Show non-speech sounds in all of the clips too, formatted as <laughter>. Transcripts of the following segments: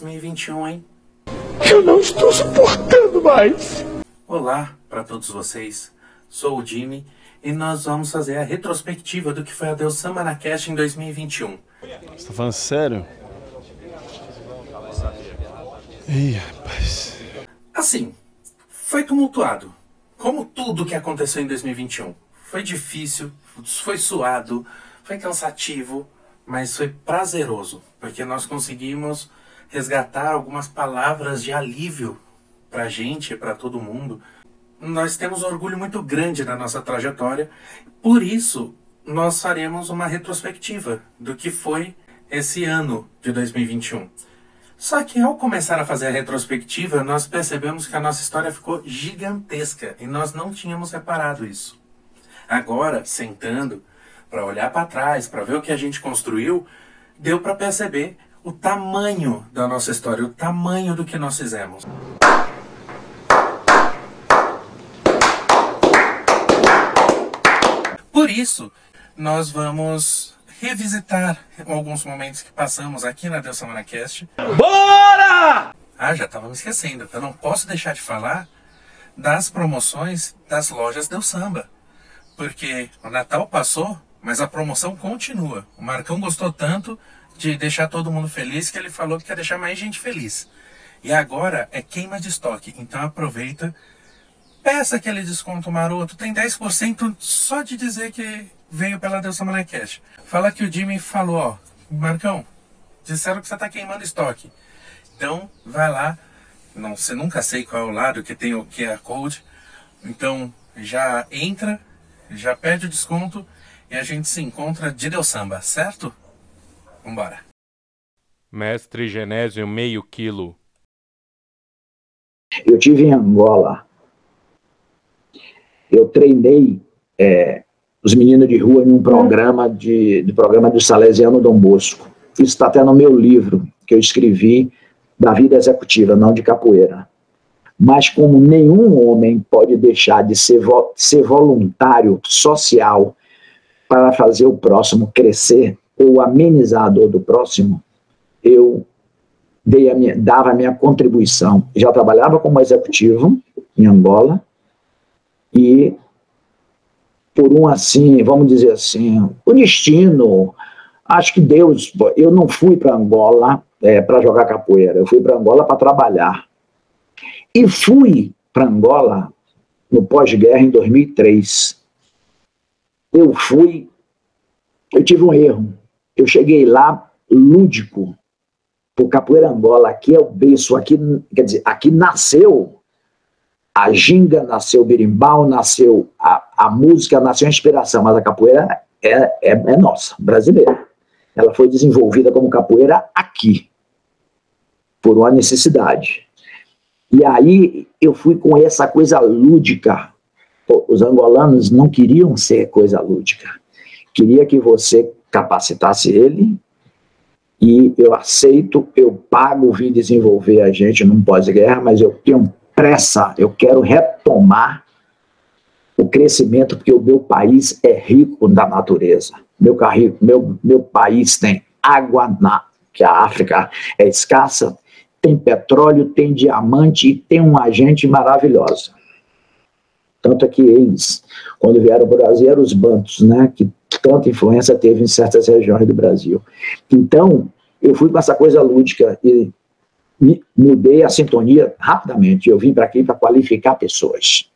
2021, hein? Eu não estou suportando mais. Olá para todos vocês. Sou o Jimmy e nós vamos fazer a retrospectiva do que foi a Deus Samba na Cast em 2021. Você tá falando sério? Ih, rapaz. Assim, foi tumultuado. Como tudo que aconteceu em 2021. Foi difícil, foi suado, foi cansativo, mas foi prazeroso, porque nós conseguimos resgatar algumas palavras de alívio pra gente, para todo mundo. Nós temos um orgulho muito grande na nossa trajetória, por isso nós faremos uma retrospectiva do que foi esse ano de 2021. Só que ao começar a fazer a retrospectiva, nós percebemos que a nossa história ficou gigantesca e nós não tínhamos reparado isso. Agora, sentando para olhar para trás, para ver o que a gente construiu, deu para perceber o tamanho da nossa história, o tamanho do que nós fizemos. Por isso, nós vamos revisitar alguns momentos que passamos aqui na Deus Cast. Bora! Ah, já estava me esquecendo. Eu não posso deixar de falar das promoções das lojas Deus Samba. Porque o Natal passou, mas a promoção continua. O Marcão gostou tanto de deixar todo mundo feliz que ele falou que quer deixar mais gente feliz. E agora é queima de estoque. Então aproveita, peça aquele desconto maroto. Tem 10% só de dizer que veio pela Deus Semana Cash. Fala que o Jimmy falou, ó, Marcão, disseram que você está queimando estoque. Então vai lá. Não, você nunca sei qual é o lado que tem o QR Code. Então já entra, já pede o desconto e a gente se encontra de Deus Samba, certo? Vambora. Mestre Genésio, meio quilo. Eu tive em Angola. Eu treinei é, os meninos de rua em um programa de, do programa do Salesiano Dom Bosco. Isso está até no meu livro que eu escrevi da vida executiva, não de capoeira. Mas como nenhum homem pode deixar de ser, vo ser voluntário social para fazer o próximo crescer ou amenizar a dor do próximo, eu dei a minha, dava a minha contribuição. Já trabalhava como executivo em Angola e por um assim, vamos dizer assim, o destino, acho que Deus, eu não fui para Angola é, para jogar capoeira, eu fui para Angola para trabalhar. E fui para Angola no pós-guerra em 2003 eu fui, eu tive um erro. Eu cheguei lá lúdico, por Capoeira Angola, aqui é o berço, aqui, quer dizer, aqui nasceu a ginga, nasceu o berimbau, nasceu a, a música, nasceu a inspiração, mas a capoeira é, é, é nossa, brasileira. Ela foi desenvolvida como capoeira aqui, por uma necessidade. E aí eu fui com essa coisa lúdica, os angolanos não queriam ser coisa lúdica. Queria que você capacitasse ele e eu aceito, eu pago vir desenvolver a gente num pós-guerra, mas eu tenho pressa, eu quero retomar o crescimento, porque o meu país é rico da natureza. Meu, meu, meu país tem água, na, que a África é escassa, tem petróleo, tem diamante e tem uma gente maravilhosa. Tanto é que eles, quando vieram para o Brasil, eram os bantos, né, que tanta influência teve em certas regiões do Brasil. Então, eu fui com essa coisa lúdica e mudei a sintonia rapidamente. Eu vim para aqui para qualificar pessoas.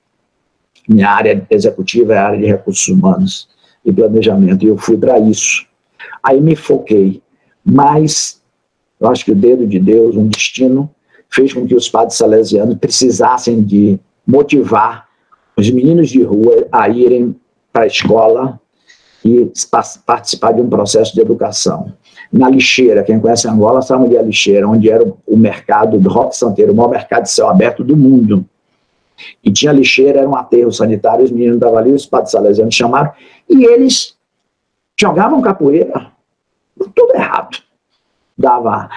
Minha área executiva é a área de recursos humanos e planejamento, e eu fui para isso. Aí me foquei, mas eu acho que o dedo de Deus, um destino, fez com que os padres salesianos precisassem de motivar os meninos de rua a irem para a escola e participar de um processo de educação. Na lixeira, quem conhece Angola sabe onde é a lixeira, onde era o mercado do Roque Santeiro, o maior mercado de céu aberto do mundo. E tinha lixeira, era um aterro sanitário, os meninos estavam ali, os padres salesianos chamaram, e eles jogavam capoeira, tudo errado. Dava,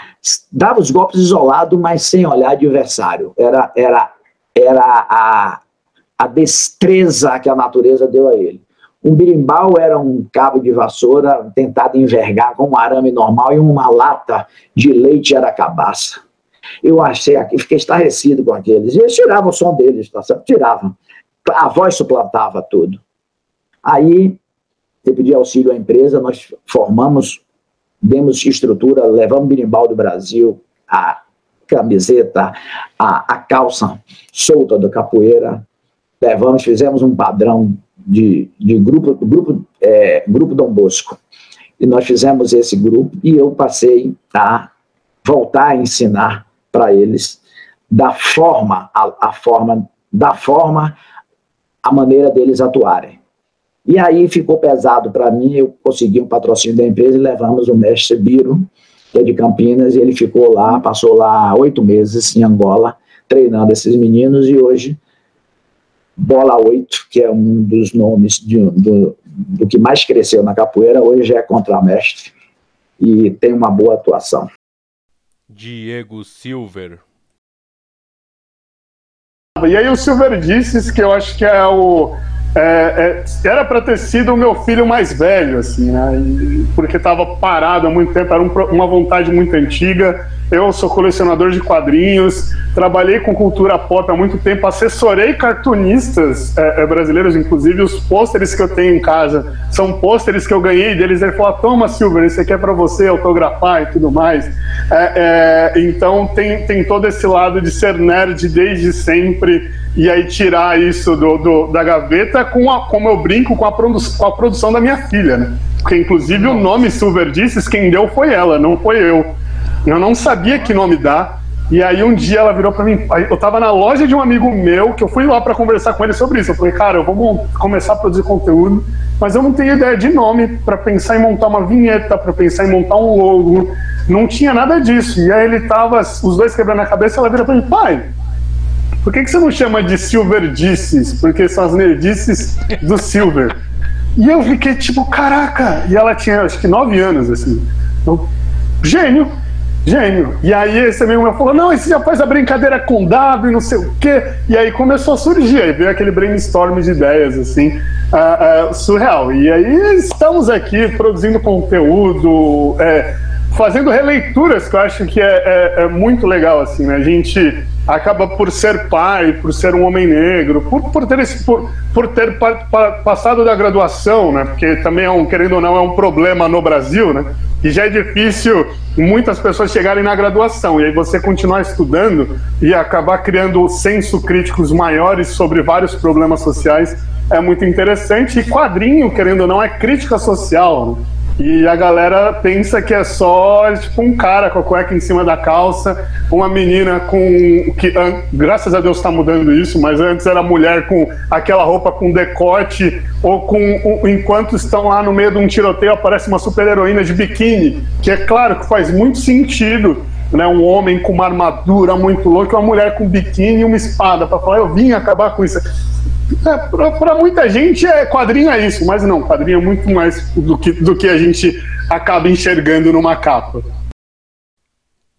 dava os golpes isolados, mas sem olhar adversário. Era, era, era a, a destreza que a natureza deu a ele. Um birimbau era um cabo de vassoura tentado envergar com um arame normal e uma lata de leite era cabaça. Eu achei aqui, fiquei estarrecido com aqueles. E eles tiravam o som deles, tá certo? Tiravam. A voz suplantava tudo. Aí, eu pedi auxílio à empresa, nós formamos, demos estrutura, levamos birimbau do Brasil, a camiseta, a, a calça solta da capoeira, levamos, fizemos um padrão de, de grupo, grupo, é, grupo Dom Bosco. E nós fizemos esse grupo e eu passei a voltar a ensinar para eles da forma, a, a, forma, da forma, a maneira deles atuarem. E aí ficou pesado para mim, eu consegui um patrocínio da empresa e levamos o mestre Biro, que é de Campinas, e ele ficou lá, passou lá oito meses em Angola, treinando esses meninos, e hoje Bola 8, que é um dos nomes de, do, do que mais cresceu na capoeira, hoje é contramestre e tem uma boa atuação. Diego Silver. E aí o Silver disse que eu acho que é o é, é, era para ter sido o meu filho mais velho, assim, né? E, porque estava parado há muito tempo, era um, uma vontade muito antiga. Eu sou colecionador de quadrinhos, trabalhei com cultura pop há muito tempo, assessorei cartunistas é, é brasileiros, inclusive os pôsteres que eu tenho em casa são pôsteres que eu ganhei deles. Ele falou: Toma, Silver, esse aqui é para você autografar e tudo mais. É, é, então tem, tem todo esse lado de ser nerd desde sempre e aí tirar isso do, do, da gaveta com a, como eu brinco com a, produ com a produção da minha filha, né? Porque inclusive Nossa. o nome Silver Disses, quem deu foi ela, não foi eu. Eu não sabia que nome dar. E aí um dia ela virou para mim, eu tava na loja de um amigo meu, que eu fui lá para conversar com ele sobre isso. Eu falei, cara, eu vou começar a produzir conteúdo, mas eu não tenho ideia de nome para pensar em montar uma vinheta, para pensar em montar um logo. Não tinha nada disso. E aí ele tava, os dois quebrando a cabeça, ela virou para mim, pai, por que, que você não chama de Silver Disses? Porque são as nerdices do Silver. E eu fiquei tipo, caraca! E ela tinha acho que nove anos, assim. Eu, gênio, gênio. E aí esse amigo meu falou: não, esse já faz a brincadeira com W, não sei o quê. E aí começou a surgir, aí veio aquele brainstorm de ideias, assim, uh, uh, surreal. E aí estamos aqui produzindo conteúdo, é, fazendo releituras, que eu acho que é, é, é muito legal, assim, né? A gente acaba por ser pai, por ser um homem negro, por, por ter, esse, por, por ter pa, pa, passado da graduação, né? Porque também é um, querendo ou não, é um problema no Brasil, né? Que já é difícil muitas pessoas chegarem na graduação e aí você continuar estudando e acabar criando senso críticos maiores sobre vários problemas sociais é muito interessante. E quadrinho, querendo ou não, é crítica social. Né? E a galera pensa que é só tipo um cara com a cueca em cima da calça, uma menina com que graças a Deus está mudando isso, mas antes era mulher com aquela roupa com decote ou com enquanto estão lá no meio de um tiroteio aparece uma super heroína de biquíni, que é claro que faz muito sentido né, um homem com uma armadura muito louca, uma mulher com biquíni e uma espada para falar eu vim acabar com isso. É, para muita gente, é, quadrinho é isso, mas não, quadrinho é muito mais do que, do que a gente acaba enxergando numa capa.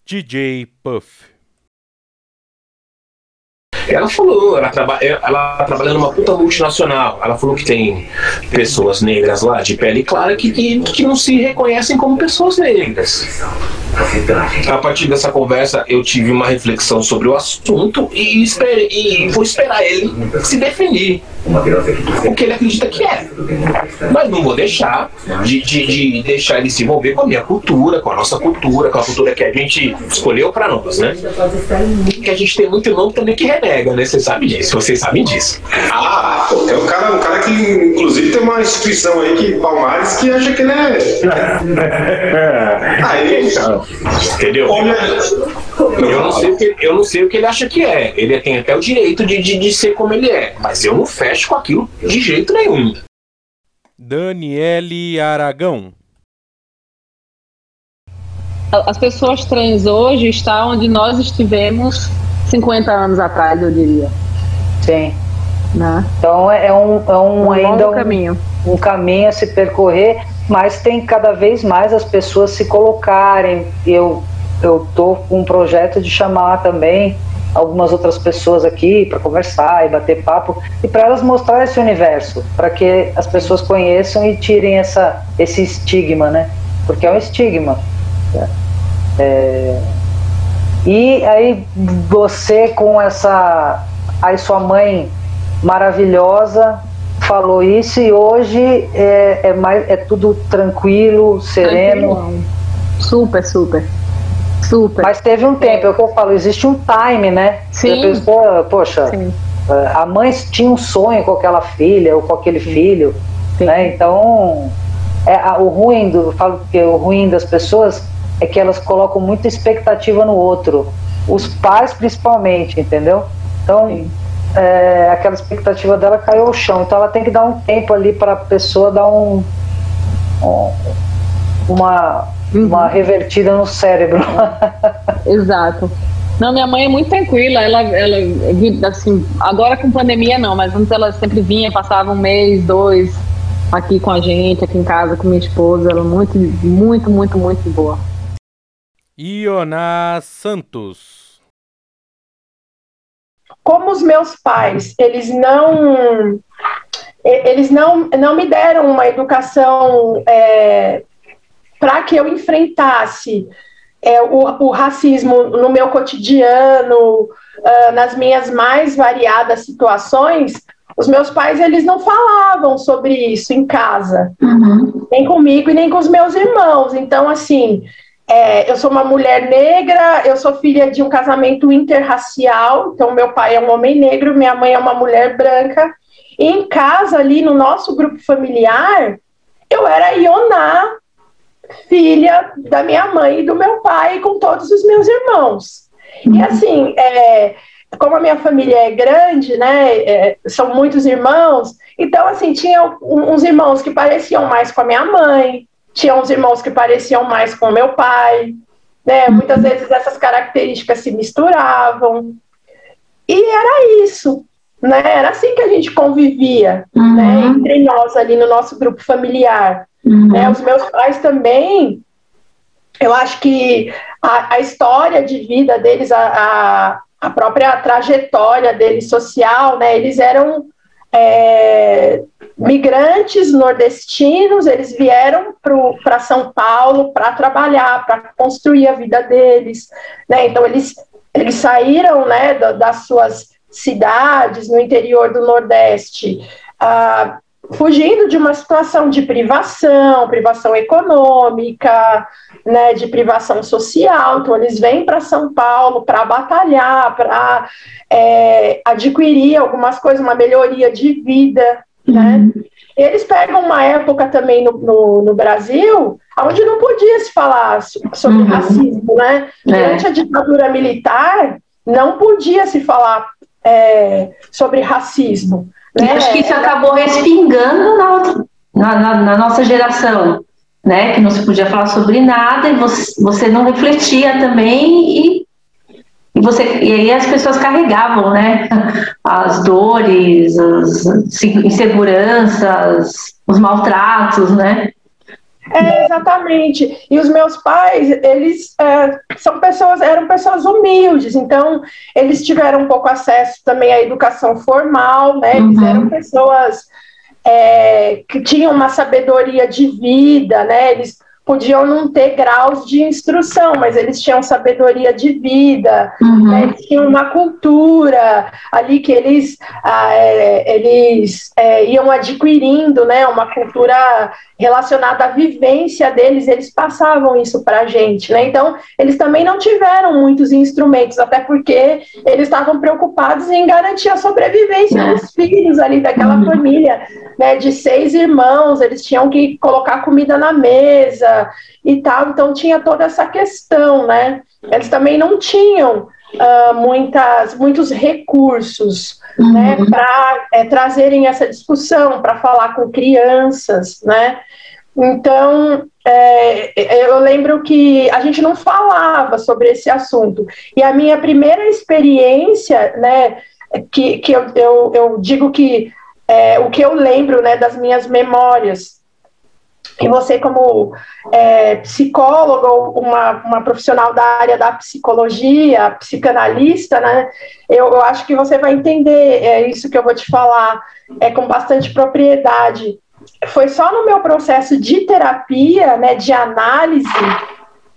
DJ Puff. Ela falou, ela, traba ela trabalha numa puta multinacional. Ela falou que tem pessoas negras lá de pele clara que, que, que não se reconhecem como pessoas negras. A partir dessa conversa, eu tive uma reflexão sobre o assunto e, espere, e vou esperar ele se definir o que ele acredita que é. Mas não vou deixar de, de, de, deixar ele se envolver com a minha cultura, com a nossa cultura, com a cultura que a gente escolheu para nós, né? Que a gente tem muito nome também que renega, né? Vocês sabem disso, vocês sabem disso. Ah, tem um cara, um cara que, inclusive, tem uma instituição aí, que Palmares, que acha que ele é. <laughs> Aí, entendeu? Eu não, sei o que, eu não sei o que ele acha que é. Ele tem até o direito de, de, de ser como ele é. Mas eu não fecho com aquilo de jeito nenhum. Daniele Aragão. As pessoas trans hoje estão onde nós estivemos 50 anos atrás, eu diria. Sim. Né? Então é um, é um, um ainda um caminho. um caminho a se percorrer, mas tem cada vez mais as pessoas se colocarem. Eu eu tô com um projeto de chamar também algumas outras pessoas aqui para conversar e bater papo e para elas mostrar esse universo, para que as pessoas conheçam e tirem essa, esse estigma, né? Porque é um estigma. Né? É... E aí você com essa, aí sua mãe maravilhosa falou isso e hoje é, é, mais, é tudo tranquilo, sereno. Super, super. Super. Mas teve um tempo, é o que eu falo, existe um time, né? Sim. A pessoa, poxa, Sim. a mãe tinha um sonho com aquela filha ou com aquele Sim. filho, Sim. né? Então, é, a, o ruim do, falo que o ruim das pessoas é que elas colocam muita expectativa no outro, os pais principalmente, entendeu? Então, é, aquela expectativa dela caiu ao chão. Então ela tem que dar um tempo ali para a pessoa dar um, um uma, uhum. uma revertida no cérebro. <laughs> Exato. Não, minha mãe é muito tranquila. Ela, ela, assim, agora com pandemia não, mas antes ela sempre vinha, passava um mês, dois aqui com a gente, aqui em casa com minha esposa. Ela é muito, muito, muito, muito boa. Iona Santos como os meus pais, eles não eles não, não me deram uma educação é, para que eu enfrentasse é, o, o, racismo no meu cotidiano, uh, nas minhas mais variadas situações, os meus pais eles não falavam sobre isso em casa, uhum. nem comigo e nem com os meus irmãos. Então, assim, é, eu sou uma mulher negra, eu sou filha de um casamento interracial, então meu pai é um homem negro, minha mãe é uma mulher branca. E em casa, ali no nosso grupo familiar, eu era Ioná, filha da minha mãe e do meu pai, com todos os meus irmãos. E uhum. assim, é, como a minha família é grande, né, é, são muitos irmãos, então assim, tinha uns irmãos que pareciam mais com a minha mãe, tinha uns irmãos que pareciam mais com meu pai, né? Muitas vezes essas características se misturavam. E era isso, né? Era assim que a gente convivia, uhum. né? Entre nós ali no nosso grupo familiar. Uhum. Né? Os meus pais também, eu acho que a, a história de vida deles, a, a, a, própria trajetória deles social, né? Eles eram é, migrantes nordestinos, eles vieram para São Paulo para trabalhar, para construir a vida deles, né? Então eles, eles saíram, né, das suas cidades no interior do Nordeste, ah, fugindo de uma situação de privação, privação econômica, né, de privação social. Então eles vêm para São Paulo para batalhar, para é, adquirir algumas coisas, uma melhoria de vida, né? Uhum. Eles pegam uma época também no, no, no, Brasil onde não podia se falar sobre uhum. racismo, né? É. Durante a ditadura militar, não podia se falar é, sobre racismo. Né? acho que isso acabou respingando na, outra, na, na, na, nossa geração, né? Que não se podia falar sobre nada e você, você não refletia também e e, você, e aí as pessoas carregavam, né? <laughs> As dores, as inseguranças, os maltratos, né? É, exatamente. E os meus pais, eles é, são pessoas, eram pessoas humildes, então eles tiveram um pouco acesso também à educação formal, né? Eles uhum. eram pessoas é, que tinham uma sabedoria de vida, né? Eles podiam não ter graus de instrução, mas eles tinham sabedoria de vida, uhum. né, eles tinham uma cultura ali que eles, ah, é, eles é, iam adquirindo, né, uma cultura relacionada à vivência deles, eles passavam isso para a gente, né? Então, eles também não tiveram muitos instrumentos, até porque eles estavam preocupados em garantir a sobrevivência é. dos <laughs> filhos ali daquela uhum. família, né? De seis irmãos, eles tinham que colocar comida na mesa e tal, então tinha toda essa questão, né? Eles também não tinham uh, muitas, muitos recursos uhum. né, para é, trazerem essa discussão, para falar com crianças, né? Então, é, eu lembro que a gente não falava sobre esse assunto. E a minha primeira experiência, né, que, que eu, eu, eu digo que é, o que eu lembro né, das minhas memórias E você, como é, psicóloga ou uma, uma profissional da área da psicologia, psicanalista, né, eu, eu acho que você vai entender é isso que eu vou te falar é, com bastante propriedade. Foi só no meu processo de terapia, né, de análise,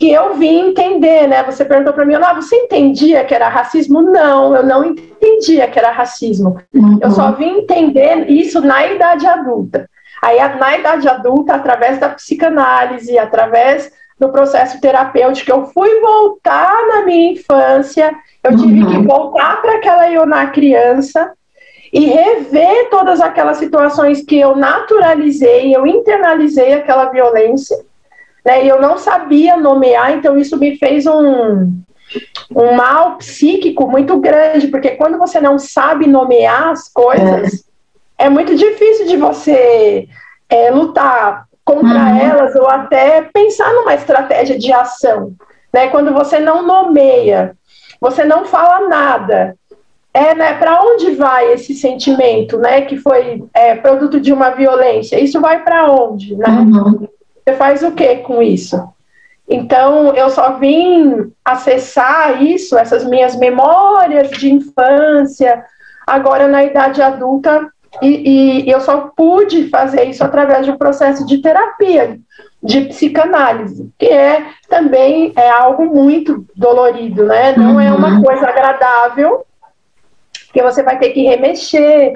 que eu vim entender, né? Você perguntou para mim, ah, você entendia que era racismo? Não, eu não entendia que era racismo. Uhum. Eu só vim entender isso na idade adulta. Aí, na idade adulta, através da psicanálise, através do processo terapêutico, eu fui voltar na minha infância, eu tive uhum. que voltar para aquela eu na criança e rever todas aquelas situações que eu naturalizei, eu internalizei aquela violência, né? E eu não sabia nomear, então isso me fez um, um mal psíquico muito grande, porque quando você não sabe nomear as coisas, é muito difícil de você é, lutar contra uhum. elas ou até pensar numa estratégia de ação. Né? Quando você não nomeia, você não fala nada. É, né, para onde vai esse sentimento, né, que foi é, produto de uma violência? Isso vai para onde, né? Uhum. Você faz o que com isso? Então, eu só vim acessar isso, essas minhas memórias de infância, agora na idade adulta, e, e, eu só pude fazer isso através de um processo de terapia, de psicanálise, que é também é algo muito dolorido, né? Não uhum. é uma uhum. coisa agradável, que você vai ter que remexer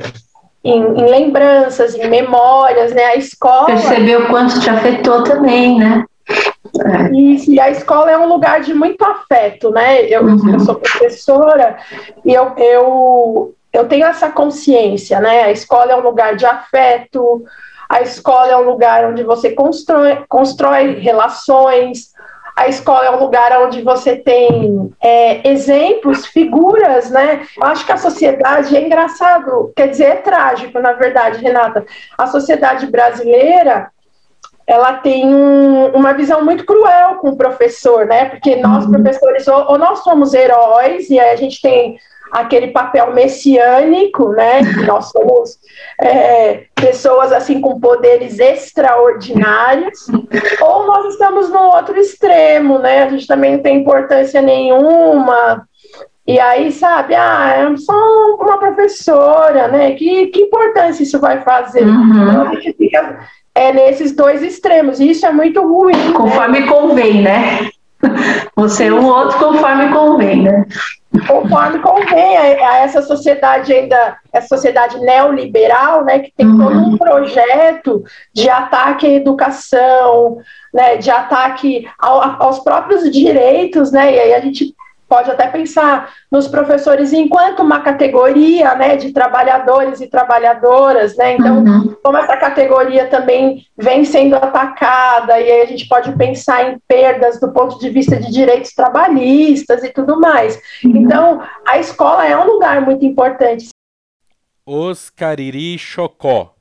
em, em, lembranças, em memórias, né? A escola. Percebeu o quanto te afetou também, né? É. Isso, e a escola é um lugar de muito afeto, né? Eu, uhum. eu sou professora e eu, eu eu tenho essa consciência, né? A escola é um lugar de afeto, a escola é um lugar onde você constrói, constrói relações, a escola é um lugar onde você tem é, exemplos, figuras, né? Eu acho que a sociedade é engraçado, quer dizer, é trágico, na verdade, Renata. A sociedade brasileira ela tem um, uma visão muito cruel com o professor, né? Porque nós, uhum. professores, ou, ou nós somos heróis, e aí a gente tem aquele papel messiânico, né? Nós somos é, pessoas assim com poderes extraordinários, ou nós estamos no outro extremo, né? A gente também não tem importância nenhuma. E aí, sabe, ah, é só uma professora, né? Que, que importância isso vai fazer? Uhum. Então, a gente fica é, nesses dois extremos, e isso é muito ruim. Né? Conforme né? convém, né? Você é um outro conforme convém, né? Conforme convém a, a, essa sociedade ainda, essa sociedade neoliberal, né, que tem uhum. todo um projeto de ataque à educação, né, de ataque ao, aos próprios direitos, né, e aí a gente pode até pensar nos professores enquanto uma categoria né, de trabalhadores e trabalhadoras, né? Então, uhum. como essa categoria também vem sendo atacada, e aí a gente pode pensar em perdas do ponto de vista de direitos trabalhistas e tudo mais. Uhum. Então, a escola é um lugar muito importante. Os Cariri Chocó.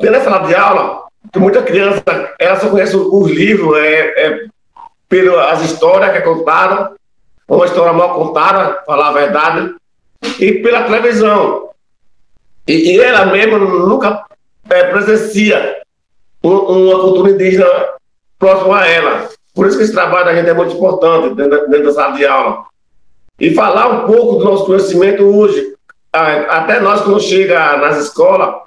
Da sala de aula, muita criança, ela só conhece os livros, é, é pelas histórias que contaram, uma história mal contada, falar a verdade, e pela televisão. E, e ela mesma nunca é, presencia um, uma cultura indígena próxima a ela. Por isso que esse trabalho da gente é muito importante dentro, dentro da sala de aula. E falar um pouco do nosso conhecimento hoje. Até nós, quando chega nas escolas,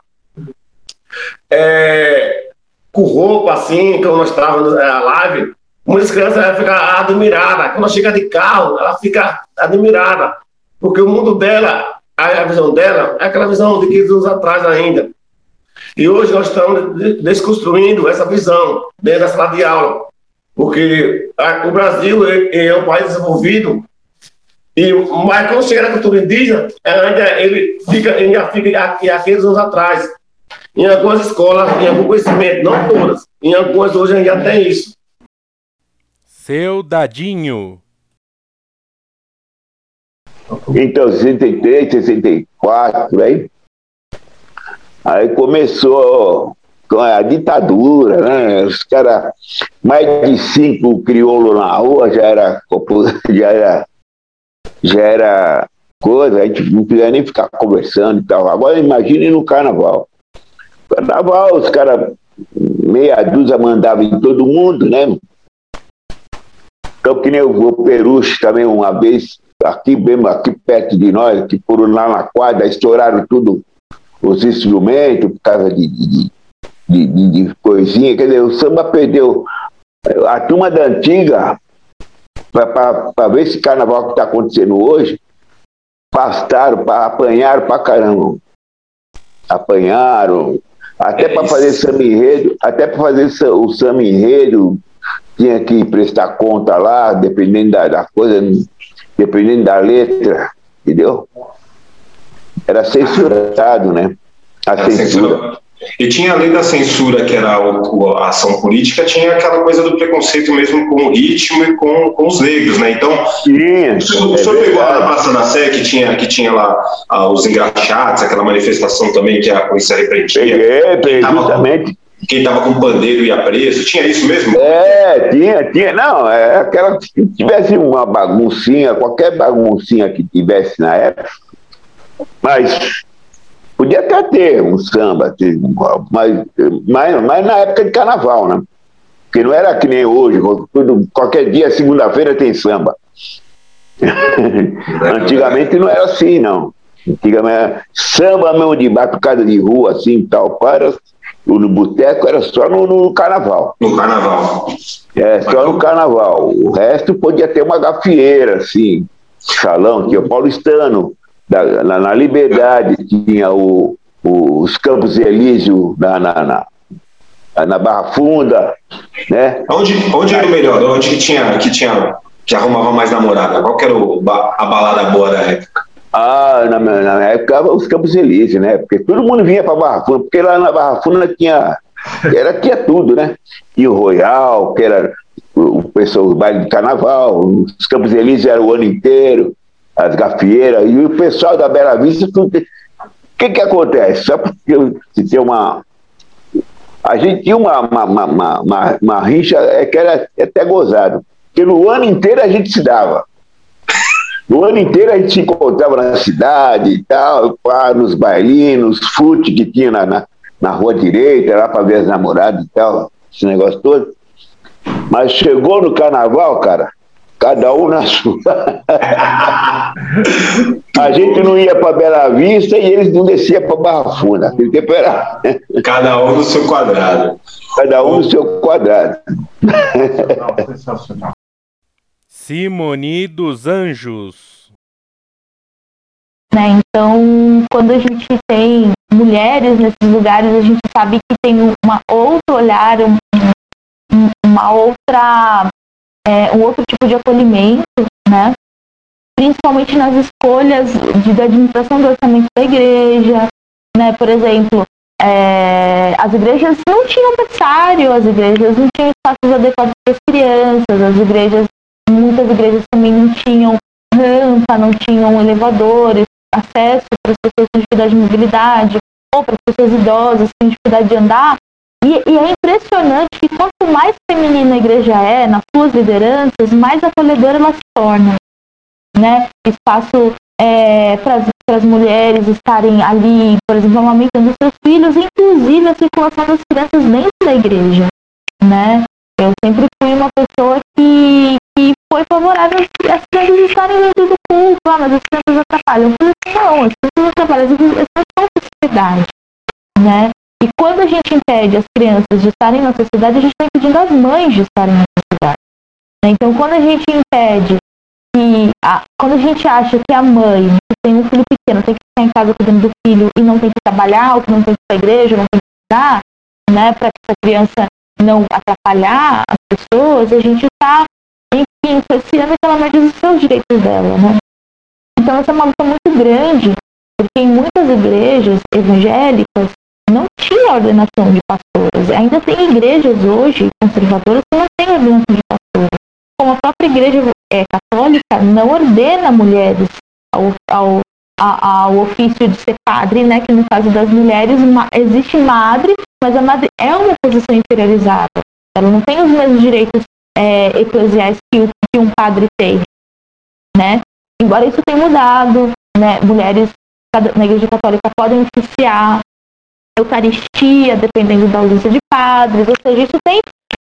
é, com roupa assim, como nós estávamos na live, Muitas crianças ela fica admirada. Quando chega de carro, ela fica admirada. Porque o mundo dela, a visão dela, é aquela visão de 15 anos atrás ainda. E hoje nós estamos desconstruindo essa visão dentro da sala de aula. Porque o Brasil é, um país desenvolvido, e, mas quando chega na cultura indígena, ainda ele fica, ainda fica aqui, há 15 anos atrás. Em algumas escolas, em algum conhecimento, não todas, em algumas hoje ainda tem isso. Seu Dadinho. Então, 63, 64, aí. Aí começou com a ditadura, né? Os caras, mais de cinco crioulos na rua já era, <laughs> já era, já era coisa, a gente não podia nem ficar conversando e tal. Agora imagine no carnaval. Carnaval, os caras meia dúzia mandava em todo mundo, né? Então, que nem o Peruche também, uma vez, aqui mesmo, aqui perto de nós, que foram lá na quadra, estouraram tudo os instrumentos por causa de, de, de, de, de coisinha. Quer dizer, o samba perdeu. A turma da antiga, para ver esse carnaval que está acontecendo hoje, pastaram, pra, apanharam pra caramba. Apanharam. Até para fazer samba enredo, até para fazer o samba enredo, tinha que prestar conta lá, dependendo da, da coisa, dependendo da letra, entendeu? Era censurado, né? A Era censura. censura. E tinha além da censura, que era o- a ação política, tinha aquela coisa do preconceito mesmo com o ritmo e com, com os negros, né? Então, Sim, o senhor, o é senhor pegou lá na verdade. Praça da Sé, que tinha, que tinha lá ah, os engraxados, aquela manifestação também que a polícia repreendia. Peguei, peguei, justamente. Quem estava com pandeiro ia preso, tinha isso mesmo? É, tinha, tinha. Não, é aquela. Se tivesse uma baguncinha, qualquer baguncinha que tivesse na época, mas podia até ter um samba, ter- mas, mas, mas na época de carnaval, né? Porque não era que nem hoje, tudo- qualquer dia, segunda-feira, tem samba. <laughs> Antigamente não era assim, não. Antigamente era samba mesmo de batucada de rua, assim, tal, para. No boteco era só no, no carnaval. No carnaval. É, só no carnaval. O resto podia ter uma gafieira, assim, salão, tinha o paulistano, da, na, na Liberdade, tinha o, o- os Campos Elísio na, na, na, na Barra Funda, né? Onde, onde era o melhor? Onde que tinha, que tinha, que arrumava mais namorada? Qual que era o a balada boa da época? Ah, na, na época, os Campos Elíseos, né? Porque todo mundo vinha para Barra Funda, porque lá na Barra Funda tinha, era, tinha tudo, né? Tinha o Royal, que era o, o pessoal, os bailes de carnaval, os Campos Elíseos era o ano inteiro, as gafieiras, e o pessoal da Bela Vista. O que que acontece? Só porque se tem uma. A gente tinha uma, uma, uma, uma, uma- uma rixa é, que era até gozado. Porque no ano inteiro a gente se dava. No ano inteiro a gente se encontrava na cidade e tal, pá, nos bailinhos, fute que tinha na, na, na rua direita, lá para ver as namoradas e tal, esse negócio todo. Mas chegou no carnaval, cara, cada um na <laughs> sua. a gente não ia para Bela Vista e eles não desciam para Barra Funda. Naquele tempo era. Cada um no seu quadrado. Cada um no seu quadrado. Simoni dos Anjos. né? Então, quando a gente tem mulheres nesses lugares, a gente sabe que tem uma outro olhar, um- um- uma outra, é, um outro tipo de acolhimento, né? Principalmente nas escolhas de, da administração do orçamento da igreja, né? Por exemplo, é, as igrejas não tinham berçário, as igrejas não tinham espaços adequados para as crianças, as igrejas, muitas igrejas também não tinham rampa, não tinham elevadores, acesso para as pessoas com dificuldade de mobilidade, ou para as pessoas idosas com dificuldade de andar. E, e é impressionante que quanto mais feminina a igreja é, nas suas lideranças, mais acolhedora ela se torna. Né? Espaço para as mulheres estarem ali, por exemplo, amamentando seus filhos, inclusive a circulação das crianças dentro da igreja. Né? Eu sempre fui uma pessoa que foi favorável às crianças estarem dentro do mas as crianças atrapalham. Não, as crianças atrapalham, as sociedade. Né? E quando a gente impede as crianças de estarem na sociedade, a gente está impedindo as mães de estarem na sociedade. né? Então, quando a gente impede que. A, quando a gente acha que a mãe que tem um filho pequeno tem que ficar em casa cuidando do filho e não tem que trabalhar, ou que não tem que ir para a igreja, não tem que estudar, né, para que essa criança não atrapalhar as pessoas, a gente está, enfim, influenciando que ela não diz os seus direitos dela, né? Então, essa é uma luta muito grande, porque em muitas igrejas evangélicas não tinha ordenação de pastoras. Ainda tem igrejas hoje conservadoras que não têm ordenação de pastoras. Como a própria igreja é, católica não ordena mulheres ao, ao, a- ao ofício de ser padre, né? Que no caso das mulheres existe madre, mas a madre é uma posição inferiorizada. Ela não tem os mesmos direitos é, que, um padre tem, né? Embora isso tenha mudado, né? Mulheres na igreja católica podem oficiar, Eucaristia, dependendo da ausência de padres, ou seja, isso tem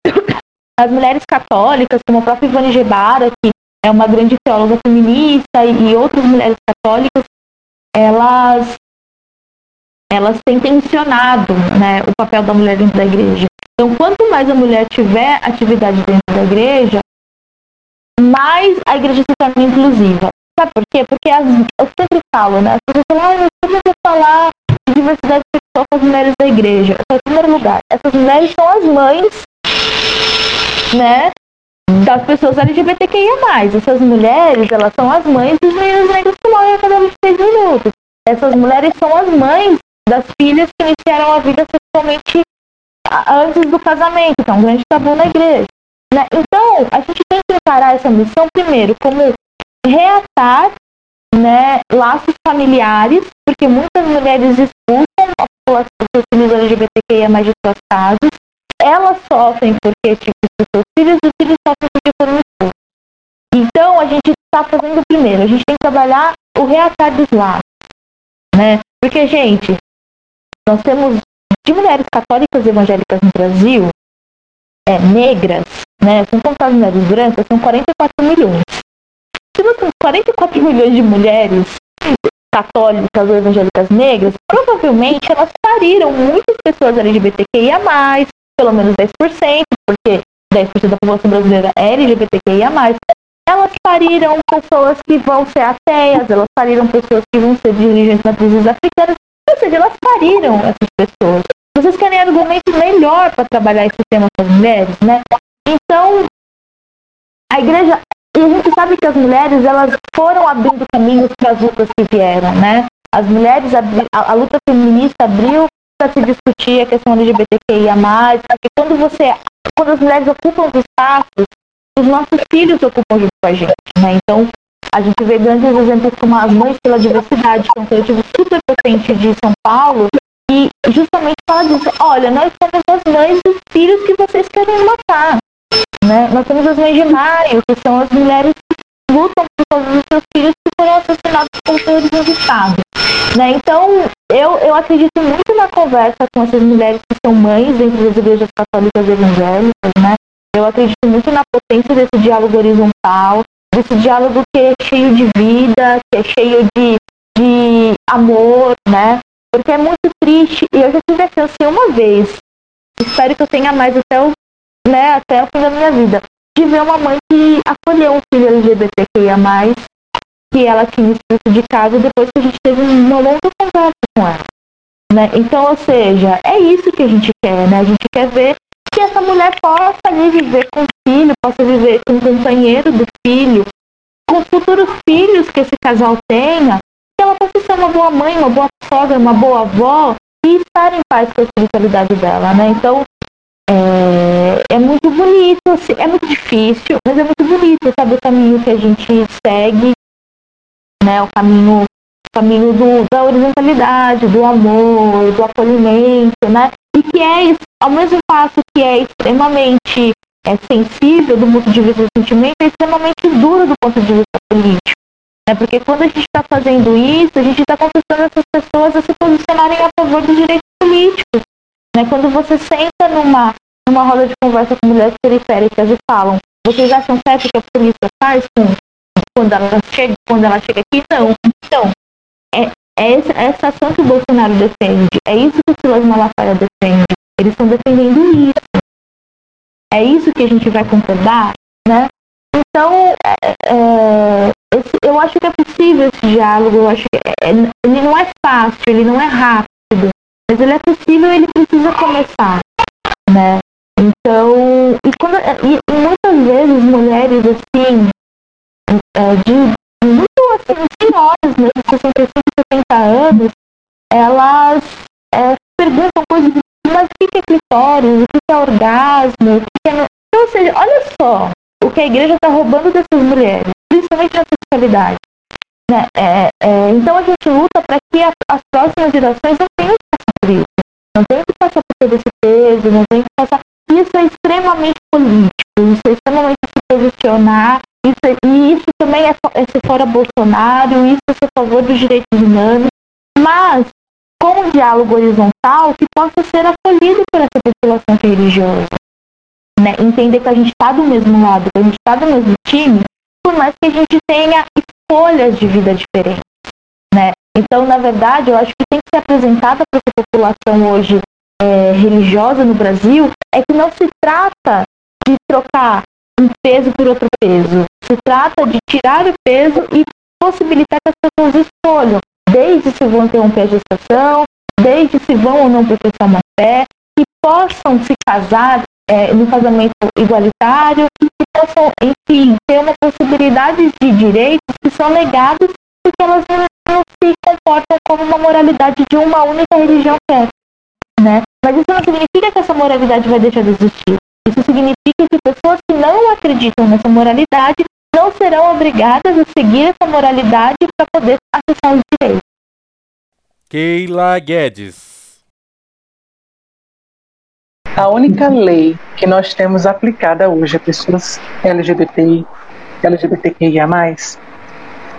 <coughs> as mulheres católicas, como a própria Ivone Gebara, que é uma grande teóloga feminista, e, e outras mulheres católicas, elas elas têm tensionado né, o papel da mulher dentro da igreja. Então, quanto mais a mulher tiver atividade dentro da igreja, mais a igreja se torna inclusiva. Sabe por quê? Porque as, eu sempre falo, né? As pessoas falam, ah, eu vou falar de diversidade sexual com as mulheres da igreja. Então, em primeiro lugar, essas mulheres são as mães, né? Das pessoas LGBTQIA. Essas mulheres, elas são as mães dos meninos negros que morrem a cada 26 minutos. Essas mulheres são as mães das filhas que iniciaram a vida sexualmente antes do casamento, então, um grande tabu na igreja. Né? Então, a gente tem que encarar essa missão, primeiro, como reatar né, laços familiares, porque muitas mulheres expulsam a população dos filhos LGBTQIA mais de suas casas, elas sofrem porque tipo, seus filhos, os filhos sofrem porque foram expulsos. Então, a gente está fazendo primeiro, a gente tem que trabalhar o reatar dos laços, né? Porque, gente, nós temos de mulheres católicas e evangélicas no Brasil, é, negras, né, são contadas mulheres brancas, são 44 milhões. Se nós temos 44 milhões de mulheres católicas ou evangélicas negras, provavelmente elas pariram muitas pessoas LGBTQIA+, pelo menos 10%, porque 10% da população brasileira é LGBTQIA+, elas pariram pessoas que vão ser ateias, elas pariram pessoas que vão ser dirigentes matrizes africanas, ou seja, elas pariram essas pessoas. Vocês querem argumento melhor para trabalhar esse tema com as mulheres, né? Então, a igreja, e a gente sabe que as mulheres, elas foram abrindo caminhos para as lutas que vieram, né? As mulheres, a, a luta feminista abriu para se discutir a questão LGBTQIA+, porque quando você, quando as mulheres ocupam os espaços, os nossos filhos ocupam junto com a gente, né? Então, a gente vê grandes exemplos como as Mães pela Diversidade, que é um coletivo super potente de São Paulo, e justamente fala disso. Olha, nós somos as mães dos filhos que vocês querem matar. Né? Nós temos as mães de maio, que são as mulheres que lutam por todos os seus filhos que foram assassinados por terrorismo do Estado. Né? Então, eu, eu acredito muito na conversa com essas mulheres que são mães dentro das igrejas católicas evangélicas, né? Eu acredito muito na potência desse diálogo horizontal, desse diálogo que é cheio de vida, que é cheio de, de amor, né? Porque é muito triste, e eu já tive a chance uma vez, espero que eu tenha mais até o, né, até o fim da minha vida, de ver uma mãe que acolheu um filho LGBTQIA+, que ela tinha expulso de casa depois que a gente teve uma longa conversa com ela. Né? Então, ou seja, é isso que a gente quer, né? A gente quer ver que essa mulher possa ali viver com o filho, possa viver com o companheiro do filho, com os futuros filhos que esse casal tenha, que ser uma boa mãe, uma boa sogra, uma boa avó e estar em paz com a espiritualidade dela, né? Então, é, é muito bonito, assim, é muito difícil, mas é muito bonito, sabe, o caminho que a gente segue, né? O caminho, o caminho do, da horizontalidade, do amor, do acolhimento, né? E que é, ao mesmo passo que é extremamente é, sensível do ponto de vista do sentimento, é extremamente duro do ponto de vista político. Né? Porque quando a gente está fazendo isso, a gente está conquistando essas pessoas a se posicionarem a favor dos direitos políticos. Né? Quando você senta numa, numa roda de conversa com mulheres periféricas e falam, vocês acham certo que a polícia faz com quando ela chega, quando ela chega aqui? Não. Então, é, é essa, essa ação que o Bolsonaro defende, é isso que o Silas Malafaia defende. Eles estão defendendo isso. É isso que a gente vai concordar, né? Então, é, é, eu acho que é possível esse diálogo, eu acho que é, ele não é fácil, ele não é rápido, mas ele é possível ele precisa começar, né? Então, e, quando, e muitas vezes mulheres assim, é, de muito assim, senhoras, né, de 65, 70 anos, elas é, perguntam coisas mas o que é clitóris, o que é orgasmo, o que é... Então, ou seja, olha só, o que a igreja está roubando dessas mulheres, principalmente na Né? É, é, então a gente luta para que a, as próximas gerações não tenham que passar por isso. Não tenham que passar por todo esse peso, não tenham que passar. Isso é extremamente político, isso é extremamente se posicionar, isso, é, e isso também é, é ser fora Bolsonaro, isso é ser a favor dos direitos humanos. Mas com um diálogo horizontal que possa ser acolhido por essa população religiosa. Né? Entender que a gente está do mesmo lado, que a gente está do mesmo time, por mais que a gente tenha escolhas de vida diferentes. Né? Então, na verdade, eu acho que tem que ser apresentada para essa população hoje é, religiosa no Brasil é que não se trata de trocar um peso por outro peso. Se trata de tirar o peso e possibilitar que as pessoas escolham, desde se vão interromper a gestação, desde se vão ou não professar uma fé, que possam se casar é, no casamento igualitário, que possam, enfim, ter uma possibilidade de direitos que são negados porque elas não, não se comportam como uma moralidade de uma única religião quer. Né? Mas isso não significa que essa moralidade vai deixar de existir. Isso significa que pessoas que não acreditam nessa moralidade não serão obrigadas a seguir essa moralidade para poder acessar os direitos. Keila Guedes. A única lei que nós temos aplicada hoje a pessoas LGBTI, LGBTQIA+,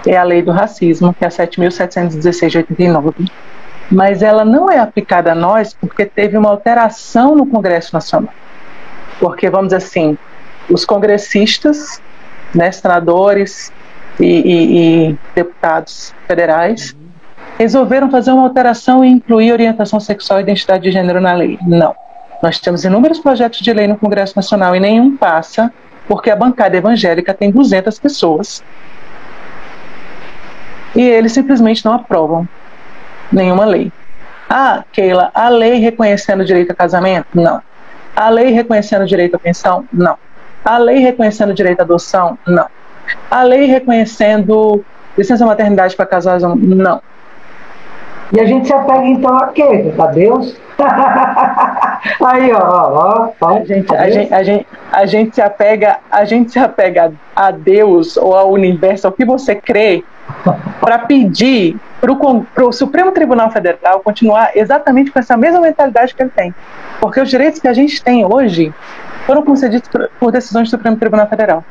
é a lei do racismo, que é a 7.716 de 89. Mas ela não é aplicada a nós porque teve uma alteração no Congresso Nacional. Porque, vamos dizer assim, os congressistas, né, senadores e, e, e deputados federais resolveram fazer uma alteração e incluir orientação sexual e identidade de gênero na lei. Não. Nós temos inúmeros projetos de lei no Congresso Nacional e nenhum passa porque a bancada evangélica tem 200 pessoas e eles simplesmente não aprovam nenhuma lei. Ah, Keila, a lei reconhecendo o direito a casamento? Não. A lei reconhecendo o direito à pensão? Não. A lei reconhecendo o direito à adoção? Não. A lei reconhecendo licença maternidade para casais? Não. E a gente se apega então a quê? A Deus? <laughs> Aí, ó, ó, ó. A gente, a, gente, a, gente, a gente se apega, a gente se apega a Deus ou ao universo, ao que você crê, para pedir para o Supremo Tribunal Federal continuar exatamente com essa mesma mentalidade que ele tem. Porque os direitos que a gente tem hoje foram concedidos por, decisões do Supremo Tribunal Federal.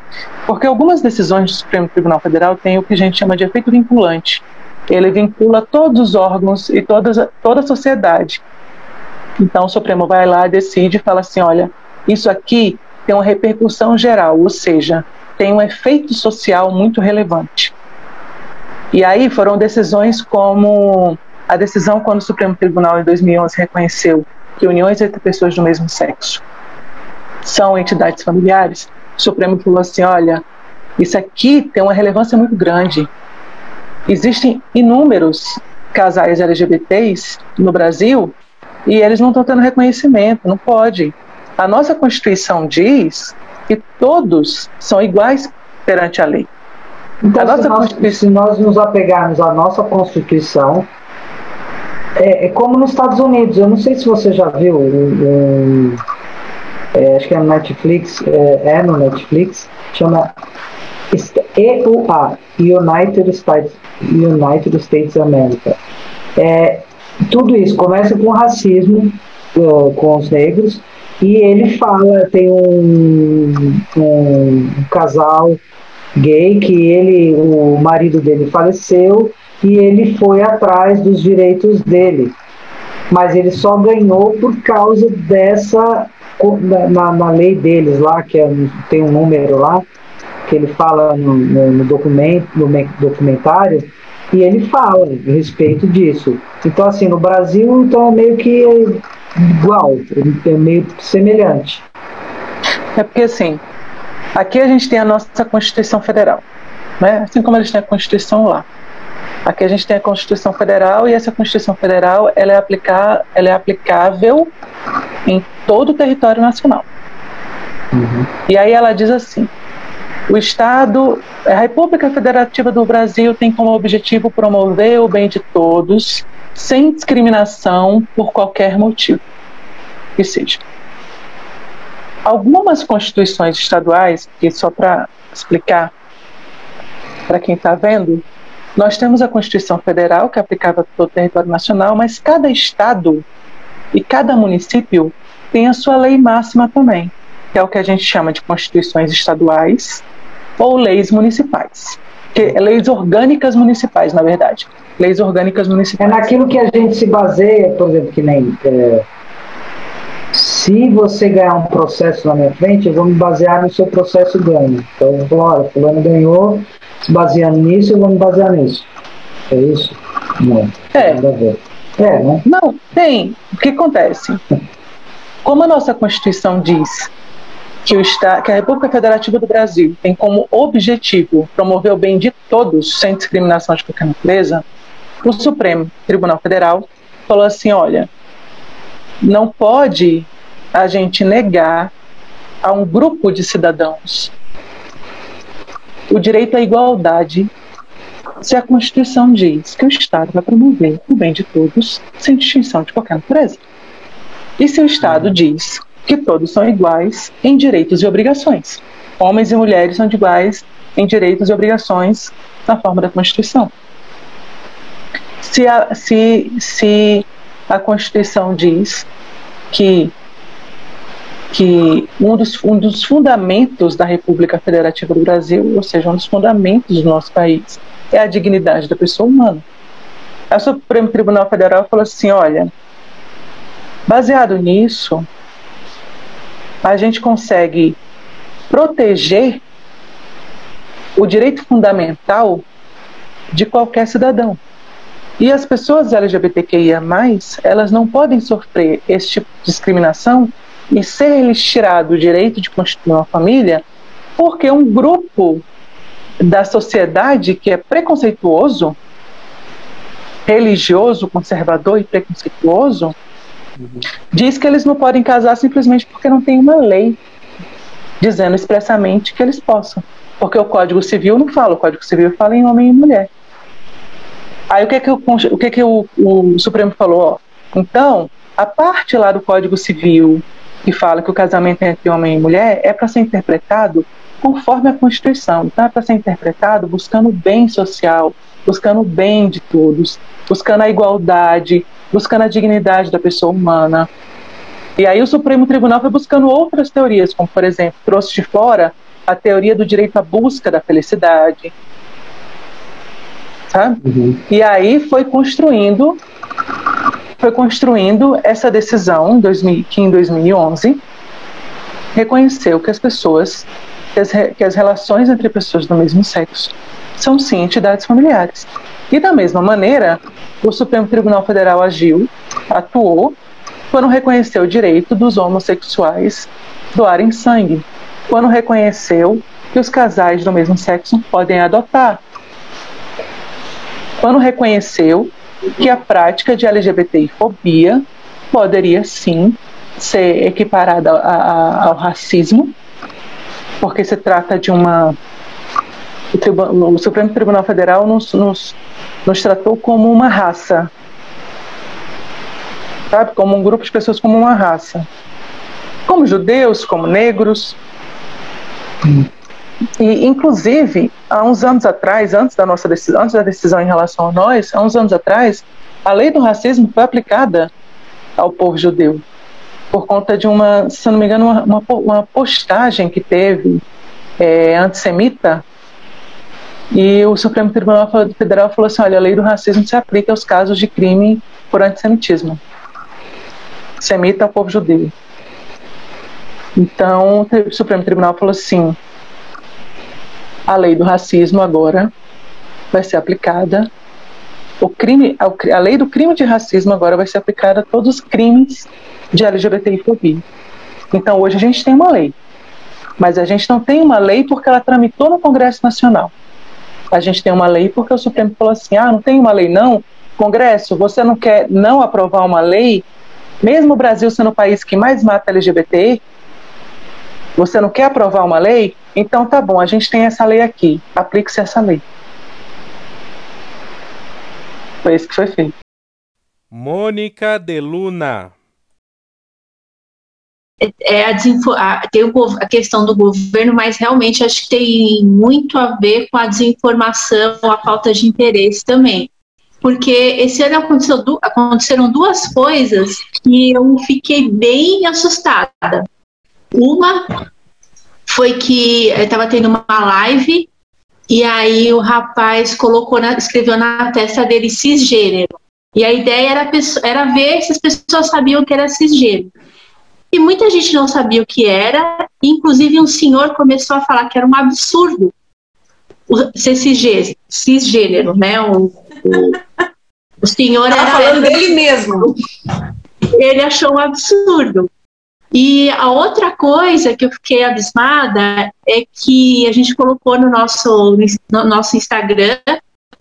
Porque algumas decisões do Supremo Tribunal Federal têm o que a gente chama de efeito vinculante. Ele vincula todos os órgãos e todas, toda a sociedade. Então o Supremo vai lá, decide e fala assim: olha, isso aqui tem uma repercussão geral, ou seja, tem um efeito social muito relevante. E aí foram decisões como a decisão quando o Supremo Tribunal em 2011 reconheceu que uniões entre pessoas do mesmo sexo são entidades familiares, o Supremo falou assim: olha, isso aqui tem uma relevância muito grande. Existem inúmeros casais LGBTs no Brasil e eles não estão tendo reconhecimento, não pode. A nossa Constituição diz que todos são iguais perante a lei. Então, se nós, se nós, nos apegarmos à nossa Constituição, é, é, como nos Estados Unidos. Eu não sei se você já viu, um, é, acho que é no Netflix, é, é, no Netflix, chama EUA, United States, United States America. É, tudo isso começa com racismo com os negros e ele fala, tem um, um, um casal gay que ele, o marido dele faleceu e ele foi atrás dos direitos dele. Mas ele só ganhou por causa dessa na, na lei deles lá, que é, tem um número lá, que ele fala no, no, no, documento, no documentário, e ele fala a respeito disso. Então, assim, no Brasil, então, é meio que igual, é meio semelhante. É porque, assim, Aqui a gente tem a nossa Constituição Federal, né? assim como eles têm a Constituição lá. Aqui a gente tem a Constituição Federal e essa Constituição Federal ela é, aplicar, ela é aplicável em todo o território nacional. Uhum. E aí ela diz assim: o Estado, a República Federativa do Brasil tem como objetivo promover o bem de todos, sem discriminação por qualquer motivo que seja. Algumas constituições estaduais, que só para explicar para quem está vendo, nós temos a Constituição Federal, que aplicável a todo o território nacional, mas cada estado e cada município tem a sua lei máxima também, que é o que a gente chama de constituições estaduais ou leis municipais. que é leis orgânicas municipais, na verdade. Leis orgânicas É municipais. naquilo que a gente se baseia, por exemplo, que nem. é, se você ganhar um processo na minha frente, eu vou me basear no seu processo ganho. Então, eu vou falar, olha, fulano ganhou, se baseando nisso, eu vou me basear nisso. É isso? Não. É. Nada a ver. É, né? Não, tem. O que acontece? <laughs> Como a nossa Constituição diz que, o Estado, que a República Federativa do Brasil tem como objetivo promover o bem de todos, sem discriminação de qualquer natureza, o Supremo Tribunal Federal falou assim: olha, não pode a gente negar a um grupo de cidadãos o direito à igualdade se a Constituição diz que o Estado vai promover o bem de todos, sem distinção de qualquer natureza. E se o Estado diz que todos são iguais em direitos e obrigações, homens e mulheres são iguais em direitos e obrigações na forma da Constituição. Se a, se, se a Constituição diz que, que um, dos, um dos fundamentos da República Federativa do Brasil, ou seja, um dos fundamentos do nosso país, é a dignidade da pessoa humana. O Supremo Tribunal Federal falou assim: olha, baseado nisso, a gente consegue proteger o direito fundamental de qualquer cidadão. E as pessoas LGBTQIA+, elas não podem sofrer esse tipo de discriminação e ser lhes tirado o direito de constituir uma família porque um grupo da sociedade que é preconceituoso, religioso, conservador e preconceituoso, diz que eles não podem casar simplesmente porque não tem uma lei dizendo expressamente que eles possam. Porque o Código Civil não fala, o Código Civil fala em homem e mulher. Aí o que, que, o, o, que, que o, o Supremo falou? Ó, então, a parte lá do Código Civil que fala que o casamento é entre homem e mulher é para ser interpretado conforme a Constituição. Então, é para ser interpretado buscando o bem social, buscando o bem de todos, buscando a igualdade, buscando a dignidade da pessoa humana. E aí o Supremo Tribunal foi buscando outras teorias, como, por exemplo, trouxe de fora a teoria do direito à busca da felicidade. Sabe? Uhum. E aí foi construindo foi construindo essa decisão em 2000, que em 2011 reconheceu que as pessoas que as, que as relações entre pessoas do mesmo sexo são sim entidades familiares. E da mesma maneira, o Supremo Tribunal Federal agiu, atuou, quando reconheceu o direito dos homossexuais doarem sangue, quando reconheceu que os casais do mesmo sexo podem adotar, quando reconheceu que a prática de LGBTI-fobia poderia sim ser equiparada a, a, ao racismo, porque se trata de uma. O, Tribu, o Supremo Tribunal Federal nos, nos, nos tratou como uma raça, sabe? Como um grupo de pessoas como uma raça. Como judeus, como negros. E, inclusive, há uns anos atrás, antes da nossa decisão, antes da decisão em relação a nós, há uns anos atrás, a lei do racismo foi aplicada ao povo judeu por conta de uma, se não me engano, uma, uma, uma postagem que teve é, antissemita. E o Supremo Tribunal Federal falou assim: olha, a lei do racismo se aplica aos casos de crime por antissemitismo. Semita ao povo judeu. Então, o Supremo Tribunal falou assim: a lei do racismo agora vai ser aplicada. O crime, a lei do crime de racismo agora vai ser aplicada a todos os crimes de LGBTI-fobia. Então, hoje a gente tem uma lei, mas a gente não tem uma lei porque ela tramitou no Congresso Nacional. A gente tem uma lei porque o Supremo falou assim: ah, não tem uma lei não? Congresso, você não quer não aprovar uma lei, mesmo o Brasil sendo o país que mais mata LGBT, você não quer aprovar uma lei? Então tá bom, a gente tem essa lei aqui, aplique-se essa lei. Foi isso que foi feito. Mônica de Luna. É a, a, tem a questão do governo, mas realmente acho que tem muito a ver com a desinformação, a falta de interesse também. Porque esse ano aconteceu, aconteceram duas coisas que eu fiquei bem assustada. Uma foi que estava tendo uma live E aí o rapaz colocou na, escreveu na testa dele cisgênero. E a ideia era, era ver se as pessoas sabiam que era cisgênero. E muita gente não sabia o que era, inclusive um senhor começou a falar que era um absurdo ser cisgênero, cisgênero né? O, o, o senhor Tava era. falando dele mesmo. <laughs> Ele achou um absurdo. E a outra coisa que eu fiquei abismada é que a gente colocou no nosso, no nosso Instagram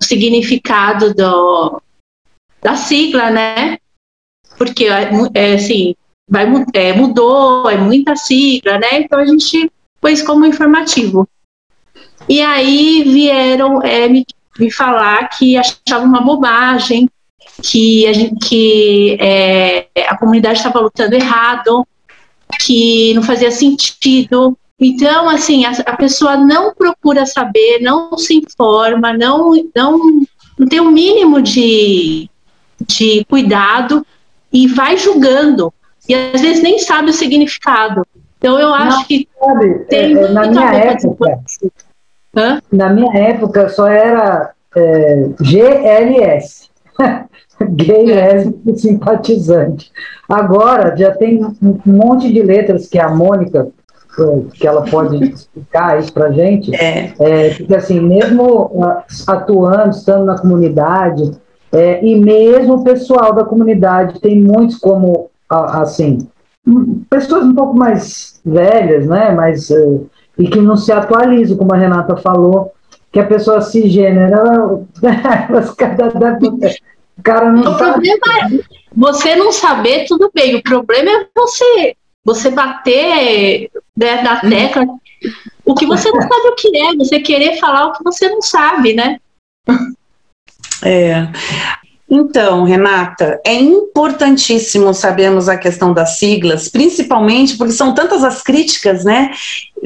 o significado do, da sigla, né? Porque, é, assim, vai, é, mudou, é muita sigla, né? Então a gente pôs como informativo. E aí vieram é, me, me falar que achavam uma bobagem, que a, gente, que, é, a comunidade estava lutando errado, que não fazia sentido. Então, assim, a, a, pessoa não procura saber, não se informa, não, não, não tem o um mínimo de, de cuidado e vai julgando. E às vezes nem sabe o significado. Então, eu acho não, que sabe, tem é, na minha época, na minha época só era é, GLS. <laughs> gay, lésbico simpatizante. Agora já tem um monte de letras que a Mônica, que ela pode explicar isso para gente, é. é. porque assim, mesmo atuando, estando na comunidade, é, e mesmo o pessoal da comunidade tem muitos como, assim, pessoas um pouco mais velhas, né, mas, é, e que não se atualizam, como a Renata falou, que a pessoa cisgênera, ela, <laughs> elas cada, o cara não o problema é você não saber, tudo bem. O problema é você você bater né, na tecla o que você não sabe o que é, você querer falar o que você não sabe, né? <laughs> É. Então, Renata, é importantíssimo sabermos a questão das siglas, principalmente porque são tantas as críticas, né?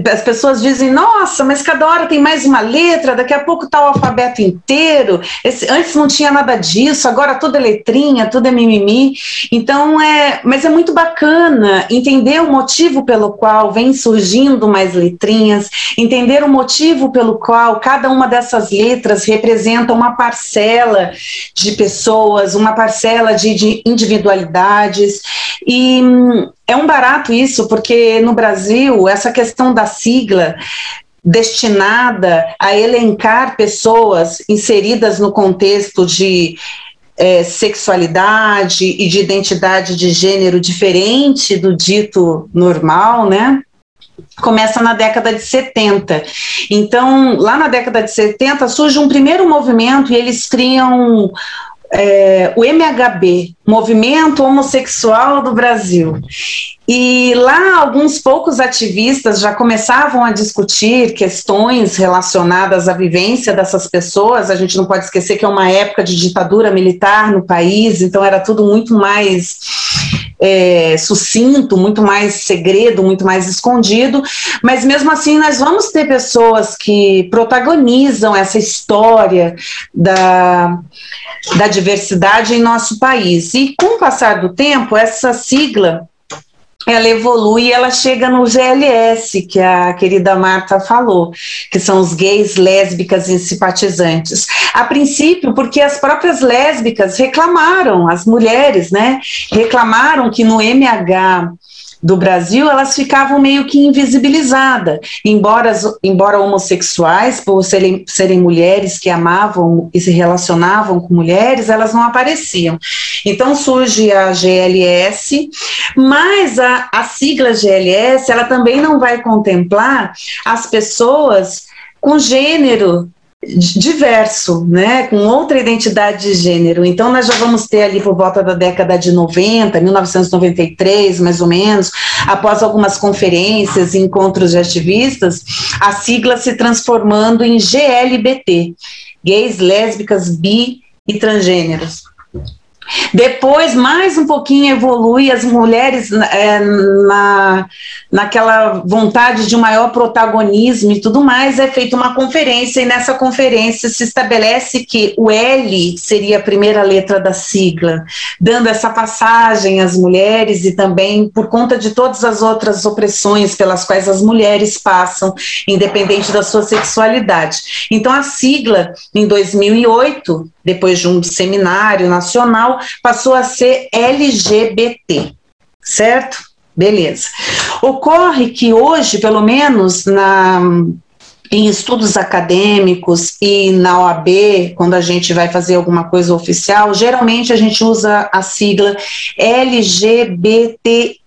As pessoas dizem, nossa, mas cada hora tem mais uma letra, daqui a pouco está o alfabeto inteiro. Esse, antes não tinha nada disso, agora tudo é letrinha, tudo é mimimi. Então, é, mas é muito bacana entender o motivo pelo qual vem surgindo mais letrinhas, entender o motivo pelo qual cada uma dessas letras representa uma parcela de pessoas, uma parcela de, de individualidades. E hum, é um barato isso, porque no Brasil, essa questão da sigla destinada a elencar pessoas inseridas no contexto de é, sexualidade e de identidade de gênero diferente do dito normal, né? Começa na década de 70. Então, lá na década de 70, surge um primeiro movimento e eles criam é, o MHB, Movimento Homossexual do Brasil. E lá alguns poucos ativistas já começavam a discutir questões relacionadas à vivência dessas pessoas. A gente não pode esquecer que é uma época de ditadura militar no país, então era tudo muito mais é, sucinto, muito mais segredo, muito mais escondido. Mas mesmo assim, nós vamos ter pessoas que protagonizam essa história da, da diversidade em nosso país. E com o passar do tempo, essa sigla ela evolui e ela chega no GLS, que a querida Marta falou, que são os gays, lésbicas e simpatizantes. A princípio, porque as próprias lésbicas reclamaram, as mulheres, né, reclamaram que no MH do Brasil, elas ficavam meio que invisibilizadas, embora, embora homossexuais, por serem, serem mulheres que amavam e se relacionavam com mulheres, elas não apareciam. Então surge a GLS, mas a, a sigla GLS, ela também não vai contemplar as pessoas com gênero diverso, né, com outra identidade de gênero. Então, nós já vamos ter ali por volta da década de 90, 1993, mais ou menos, após algumas conferências encontros de ativistas, a sigla se transformando em GLBT, gays, lésbicas, bi e transgêneros. Depois, mais um pouquinho evolui, as mulheres é, na, naquela vontade de maior protagonismo e tudo mais, é feita uma conferência, e nessa conferência se estabelece que o L seria a primeira letra da sigla, dando essa passagem às mulheres e também por conta de todas as outras opressões pelas quais as mulheres passam, independente da sua sexualidade. Então, a sigla, em 2008, depois de um seminário nacional, passou a ser LGBT, certo? Beleza. Ocorre que hoje, pelo menos na em estudos acadêmicos e na OAB, quando a gente vai fazer alguma coisa oficial, geralmente a gente usa a sigla LGBTI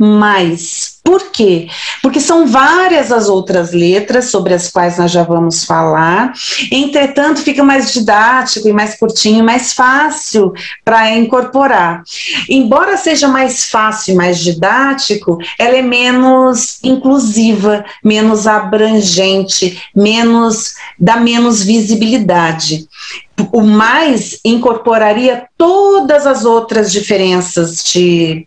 mais. Por quê? Porque são várias as outras letras sobre as quais nós já vamos falar. Entretanto, fica mais didático e mais curtinho, mais fácil para incorporar. Embora seja mais fácil e mais didático, ela é menos inclusiva, menos abrangente, menos dá menos visibilidade o mais incorporaria todas as outras diferenças de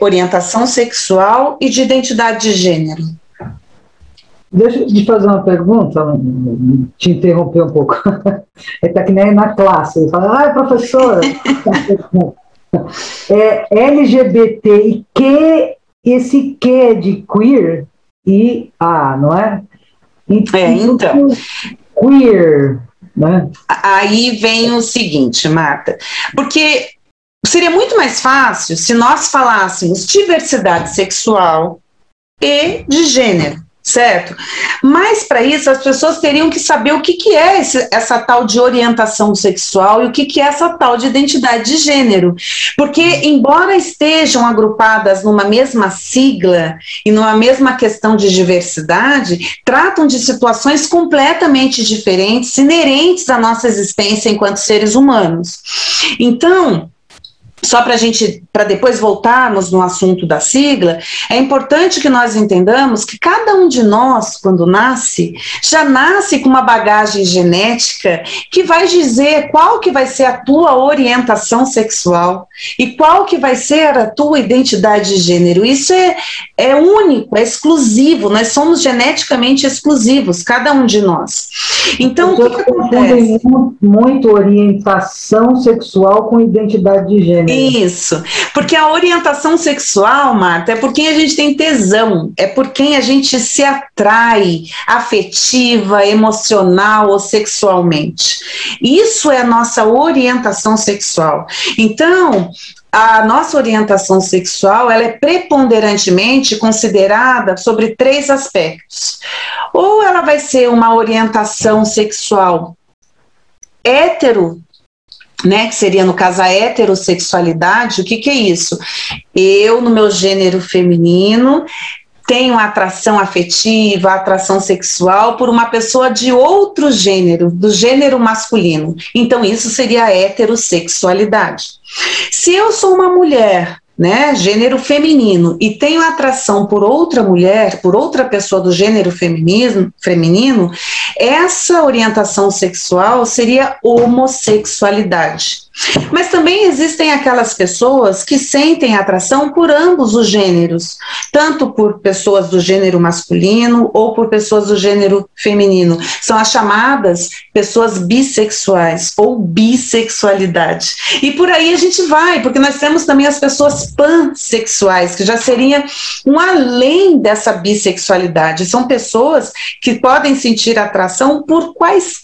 orientação sexual e de identidade de gênero. Deixa eu te fazer uma pergunta, te interromper um pouco. <laughs> É tá que nem na classe, fala, ah, professora, <laughs> é LGBT e que esse que é de queer e A, não é? E, é, então. Queer, né? Aí vem o seguinte, Marta, porque Seria muito mais fácil se nós falássemos diversidade sexual e de gênero, certo? Mas para isso as pessoas teriam que saber o que, que é esse, essa tal de orientação sexual e o que, que é essa tal de identidade de gênero. Porque, embora estejam agrupadas numa mesma sigla e numa mesma questão de diversidade, tratam de situações completamente diferentes, inerentes à nossa existência enquanto seres humanos. Então, só para a gente, para depois voltarmos no assunto da sigla, é importante que nós entendamos que cada um de nós, quando nasce, já nasce com uma bagagem genética que vai dizer qual que vai ser a tua orientação sexual e qual que vai ser a tua identidade de gênero. Isso é, é único, é exclusivo, nós somos geneticamente exclusivos, cada um de nós. Então, o que, que acontece? Muito orientação sexual com identidade de gênero. Isso, porque a orientação sexual, Marta, é por quem a gente tem tesão, é por quem a gente se atrai afetiva, emocional ou sexualmente. Isso é a nossa orientação sexual. Então, a nossa orientação sexual ela é preponderantemente considerada sobre três aspectos. Ou ela vai ser uma orientação sexual hétero, né, que seria no caso a heterossexualidade, o que, que é isso? Eu, no meu gênero feminino, tenho atração afetiva, atração sexual por uma pessoa de outro gênero, do gênero masculino. Então, isso seria a heterossexualidade. Se eu sou uma mulher né, gênero feminino, e tenho atração por outra mulher, por outra pessoa do gênero feminino, feminino, essa orientação sexual seria homossexualidade. Mas também existem aquelas pessoas que sentem atração por ambos os gêneros, tanto por pessoas do gênero masculino ou por pessoas do gênero feminino. São as chamadas pessoas bissexuais ou bissexualidade. E por aí a gente vai, porque nós temos também as pessoas pansexuais, que já seria um além dessa bissexualidade. São pessoas que podem sentir atração por quaisquer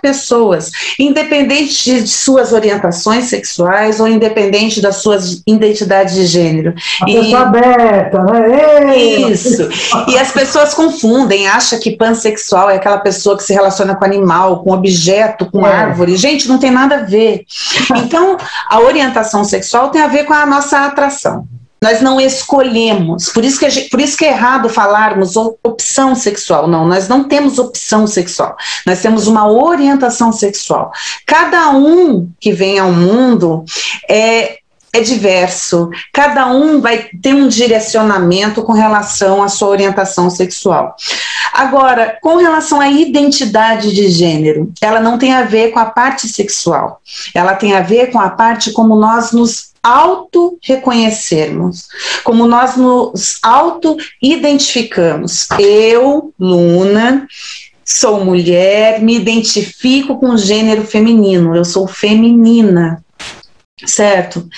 pessoas, independente de suas orientações sexuais ou independente das suas identidades de gênero. A e, pessoa aberta, né? Isso. e as pessoas confundem, acham que pansexual é aquela pessoa que se relaciona com animal, com objeto, com é. árvore. Gente, não tem nada a ver. Então, a orientação sexual tem a ver com a nossa atração. Nós não escolhemos, por isso, que gente, por isso que é errado falarmos opção sexual. Não, nós não temos opção sexual. Nós temos uma orientação sexual. Cada um que vem ao mundo é, é diverso, cada um vai ter um direcionamento com relação à sua orientação sexual. Agora, com relação à identidade de gênero, ela não tem a ver com a parte sexual, ela tem a ver com a parte como nós nos auto-reconhecermos, como nós nos auto-identificamos. Eu, Luna, sou mulher, me identifico com o gênero feminino, eu sou feminina, certo?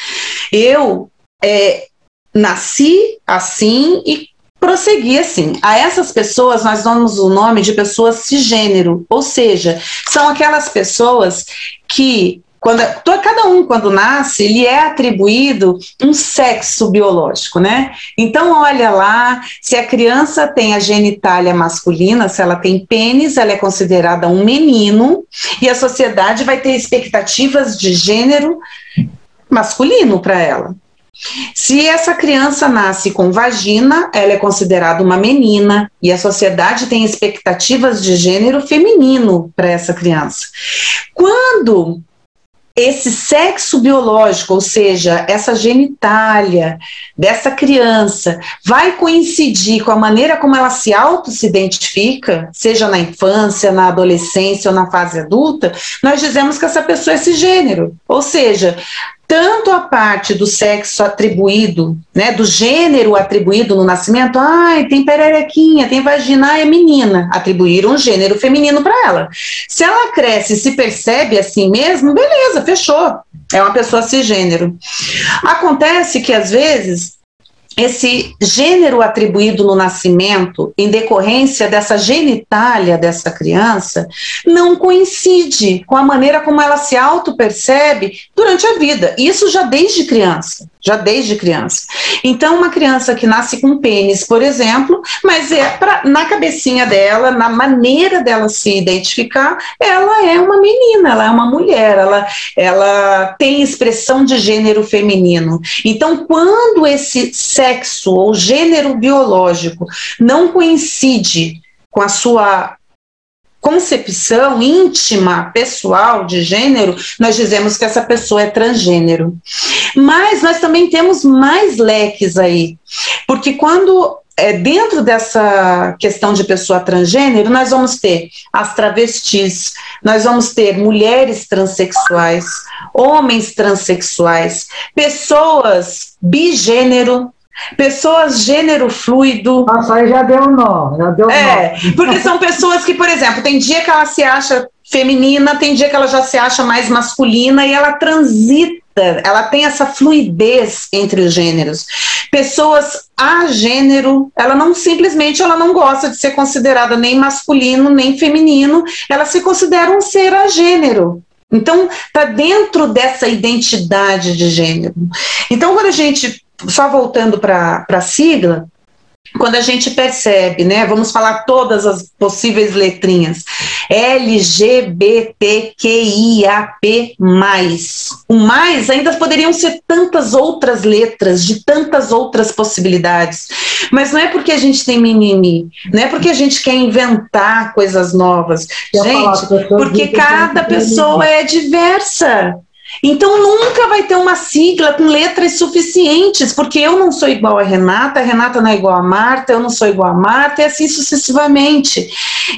Eu é, nasci assim e prossegui assim. A essas pessoas nós damos o nome de pessoas cisgênero, ou seja, são aquelas pessoas que quando cada um quando nasce lhe é atribuído um sexo biológico, né? Então olha lá, se a criança tem a genitália masculina, se ela tem pênis, ela é considerada um menino e a sociedade vai ter expectativas de gênero masculino para ela. Se essa criança nasce com vagina, ela é considerada uma menina e a sociedade tem expectativas de gênero feminino para essa criança. Quando esse sexo biológico, ou seja, essa genitália dessa criança, vai coincidir com a maneira como ela se auto se identifica, seja na infância, na adolescência ou na fase adulta, nós dizemos que essa pessoa é esse gênero. Ou seja, tanto a parte do sexo atribuído, né, do gênero atribuído no nascimento, ai, tem pererequinha, tem vagina, é menina, atribuíram um gênero feminino para ela. Se ela cresce e se percebe assim mesmo, beleza, fechou. É uma pessoa cisgênero. Acontece que às vezes esse gênero atribuído no nascimento, em decorrência dessa genitália dessa criança, não coincide com a maneira como ela se auto-percebe durante a vida. Isso já desde criança já desde criança. Então, uma criança que nasce com pênis, por exemplo, mas é pra, na cabecinha dela, na maneira dela se identificar, ela é uma menina, ela é uma mulher, ela, ela tem expressão de gênero feminino. Então, quando esse sexo ou gênero biológico não coincide com a sua concepção íntima, pessoal de gênero, nós dizemos que essa pessoa é transgênero. Mas nós também temos mais leques aí, porque quando é, dentro dessa questão de pessoa transgênero, nós vamos ter as travestis, nós vamos ter mulheres transexuais, homens transexuais, pessoas bigênero, Pessoas gênero fluido. Nossa, aí já deu um nó, já deu é, nó. porque são pessoas que, por exemplo, tem dia que ela se acha feminina, tem dia que ela já se acha mais masculina e ela transita, ela tem essa fluidez entre os gêneros. Pessoas a gênero, ela não simplesmente ela não gosta de ser considerada nem masculino nem feminino, ela se considera um ser a gênero. Então, está dentro dessa identidade de gênero. Então, quando a gente só voltando para a sigla, quando a gente percebe, né, vamos falar todas as possíveis letrinhas, LGBTQIAP+. O mais ainda poderiam ser tantas outras letras, de tantas outras possibilidades. Mas não é porque a gente tem mimimi, não é porque a gente quer inventar coisas novas. Gente, porque cada pessoa é diversa. Então nunca vai ter uma sigla com letras suficientes, porque eu não sou igual a Renata, a Renata não é igual a Marta, eu não sou igual a Marta, e assim sucessivamente.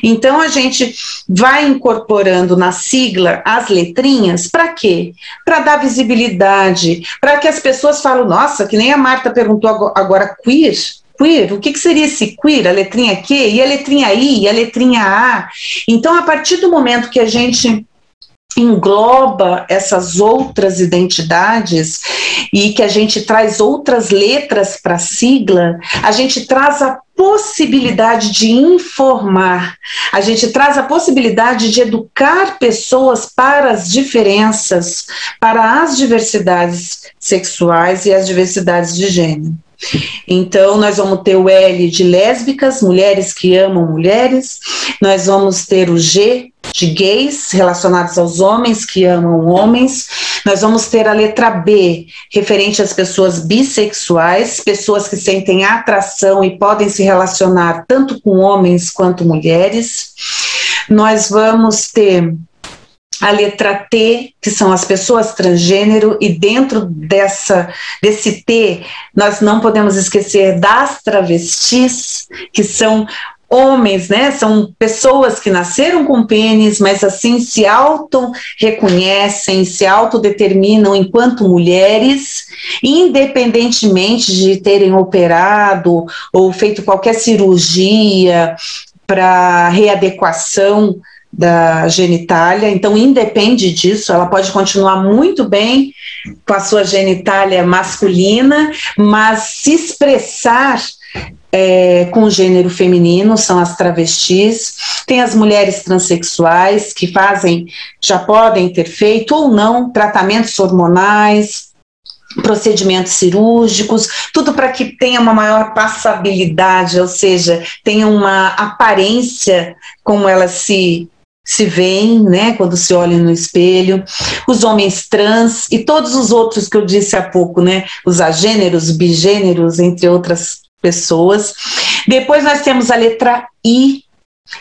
Então a gente vai incorporando na sigla as letrinhas, para quê? Para dar visibilidade, para que as pessoas falem, nossa, que nem a Marta perguntou agora, queer, queer, o que, que, seria esse queer? A letrinha Q e a letrinha I e a letrinha A. Então, a partir do momento que a gente engloba essas outras identidades e que a gente traz outras letras para a sigla, a gente traz a possibilidade de informar, a gente traz a possibilidade de educar pessoas para as diferenças, para as diversidades sexuais e as diversidades de gênero. Então, nós vamos ter o L de lésbicas, mulheres que amam mulheres, nós vamos ter o G de gays relacionados aos homens que amam homens, nós vamos ter a letra B, referente às pessoas bissexuais, pessoas que sentem atração e podem se relacionar tanto com homens quanto mulheres. Nós vamos ter a letra T, que são as pessoas transgênero, e dentro dessa, desse T, nós não podemos esquecer das travestis, que são homens, né? São pessoas que nasceram com pênis, mas assim se auto-reconhecem, se autodeterminam enquanto mulheres, independentemente de terem operado ou feito qualquer cirurgia para readequação da genitália, então independe disso, ela pode continuar muito bem com a sua genitália masculina, mas se expressar é, com gênero feminino, são as travestis, tem as mulheres transexuais que fazem, já podem ter feito ou não tratamentos hormonais, procedimentos cirúrgicos, tudo para que tenha uma maior passabilidade, ou seja, tenha uma aparência como ela se se veem, né, quando se olham no espelho, os homens trans e todos os outros que eu disse há pouco, né, os agêneros, bigêneros, entre outras pessoas. Depois nós temos a letra I,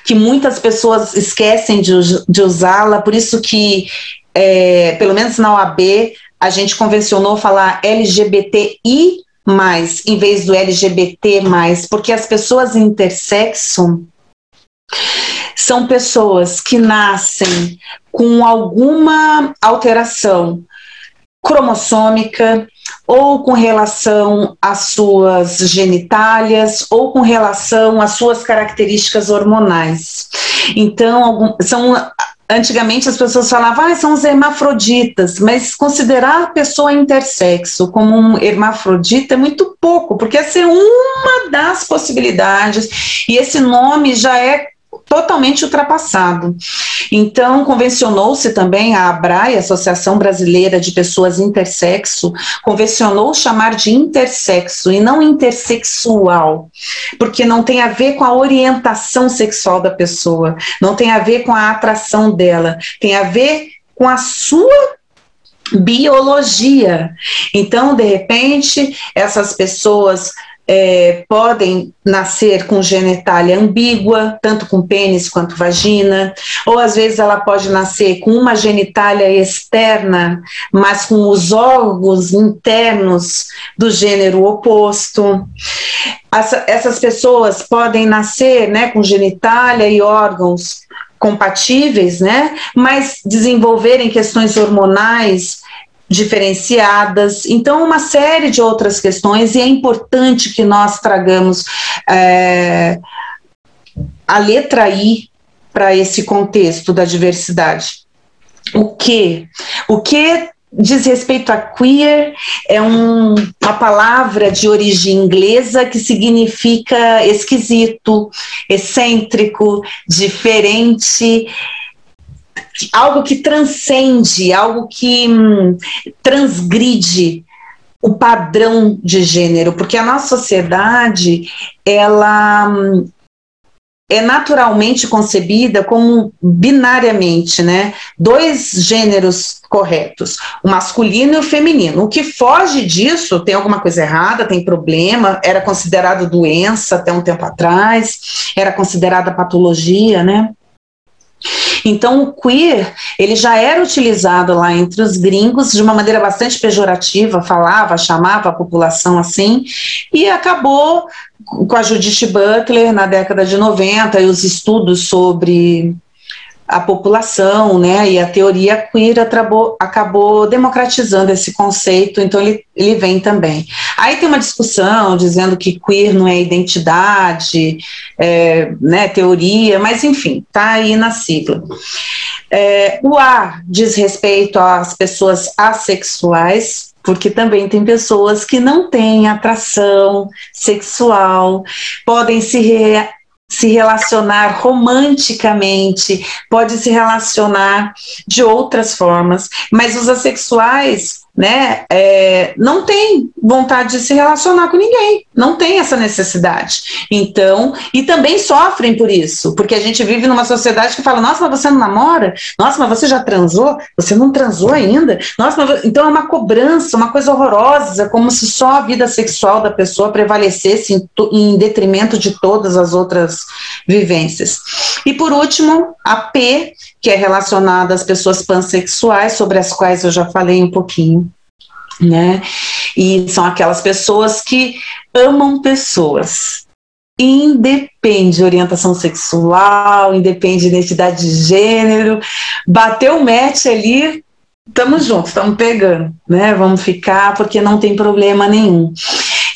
que muitas pessoas esquecem de, de usá-la, por isso que, é, pelo menos na OAB, a gente convencionou falar LGBTI, em vez do LGBT, porque as pessoas intersexo são pessoas que nascem com alguma alteração cromossômica, ou com relação às suas genitálias, ou com relação às suas características hormonais. Então, algum, são Antigamente as pessoas falavam, ah, são os hermafroditas, mas considerar a pessoa intersexo como um hermafrodita é muito pouco, porque essa é uma das possibilidades, e esse nome já é totalmente ultrapassado. Então, convencionou-se também a ABRAE, Associação Brasileira de Pessoas Intersexo, convencionou chamar de intersexo e não intersexual, porque não tem a ver com a orientação sexual da pessoa, não tem a ver com a atração dela, tem a ver com a sua biologia. Então, de repente, essas pessoas é, podem nascer com genitália ambígua, tanto com pênis quanto vagina, ou às vezes ela pode nascer com uma genitália externa, mas com os órgãos internos do gênero oposto. Essa, essas pessoas podem nascer né, com genitália e órgãos compatíveis, né, mas desenvolverem questões hormonais diferenciadas. Então, uma série de outras questões, e é importante que nós tragamos é, a letra I para esse contexto da diversidade. O que? O que diz respeito a queer é um, uma palavra de origem inglesa que significa esquisito, excêntrico, diferente algo que transcende, algo que hum, transgride o padrão de gênero, porque a nossa sociedade ela hum, é naturalmente concebida como binariamente, né? Dois gêneros corretos, o masculino e o feminino. O que foge disso tem alguma coisa errada, tem problema, era considerado doença até um tempo atrás, era considerada patologia, né? Então, o queer, ele já era utilizado lá entre os gringos de uma maneira bastante pejorativa, falava, chamava a população assim, e acabou com a Judith Butler na década de 90 e os estudos sobre a população, né, e a teoria queer acabou, acabou democratizando esse conceito, então ele, ele vem também. Aí tem uma discussão dizendo que queer não é identidade, é, né, teoria, mas enfim, tá aí na sigla. É, o A diz respeito às pessoas assexuais, porque também tem pessoas que não têm atração sexual, podem se re se relacionar romanticamente, pode se relacionar de outras formas, mas os assexuais né, é, não tem vontade de se relacionar com ninguém, não tem essa necessidade. Então, e também sofrem por isso, porque a gente vive numa sociedade que fala: nossa, mas você não namora? Nossa, mas você já transou? Você não transou ainda? Nossa, mas... então é uma cobrança, uma coisa horrorosa, como se só a vida sexual da pessoa prevalecesse em, em detrimento de todas as outras vivências. E por último, a P, que é relacionada às pessoas pansexuais, sobre as quais eu já falei um pouquinho né? E são aquelas pessoas que amam pessoas. Independe de orientação sexual, independe de identidade de gênero, bateu o match ali, estamos juntos, estamos pegando, né? Vamos ficar porque não tem problema nenhum.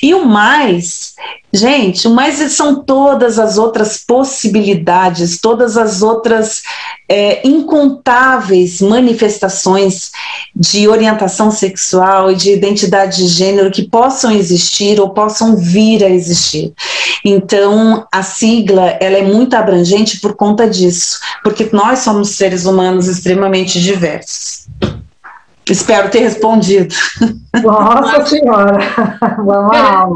E o mais, gente, o mais são todas as outras possibilidades, todas as outras é, incontáveis manifestações de orientação sexual e de identidade de gênero que possam existir ou possam vir a existir. Então, a sigla ela é muito abrangente por conta disso, porque nós somos seres humanos extremamente diversos. Espero ter respondido. Nossa Senhora! <laughs> Vamos lá.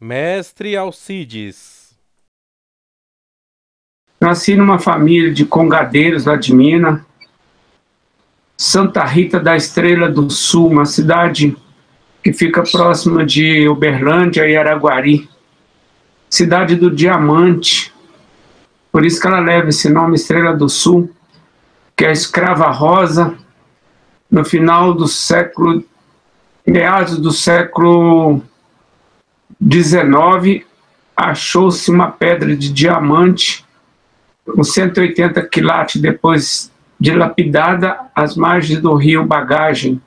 Mestre Alcides. Nasci numa família de congadeiros lá de Minas. Santa Rita da Estrela do Sul, uma cidade que fica próxima de Uberlândia e Araguari. Cidade do Diamante. Por isso que ela leva esse nome Estrela do Sul, que é a escrava rosa no final do século, meados do século XIX, achou-se uma pedra de diamante com 180 quilates depois dilapidada às margens do rio Bagagem.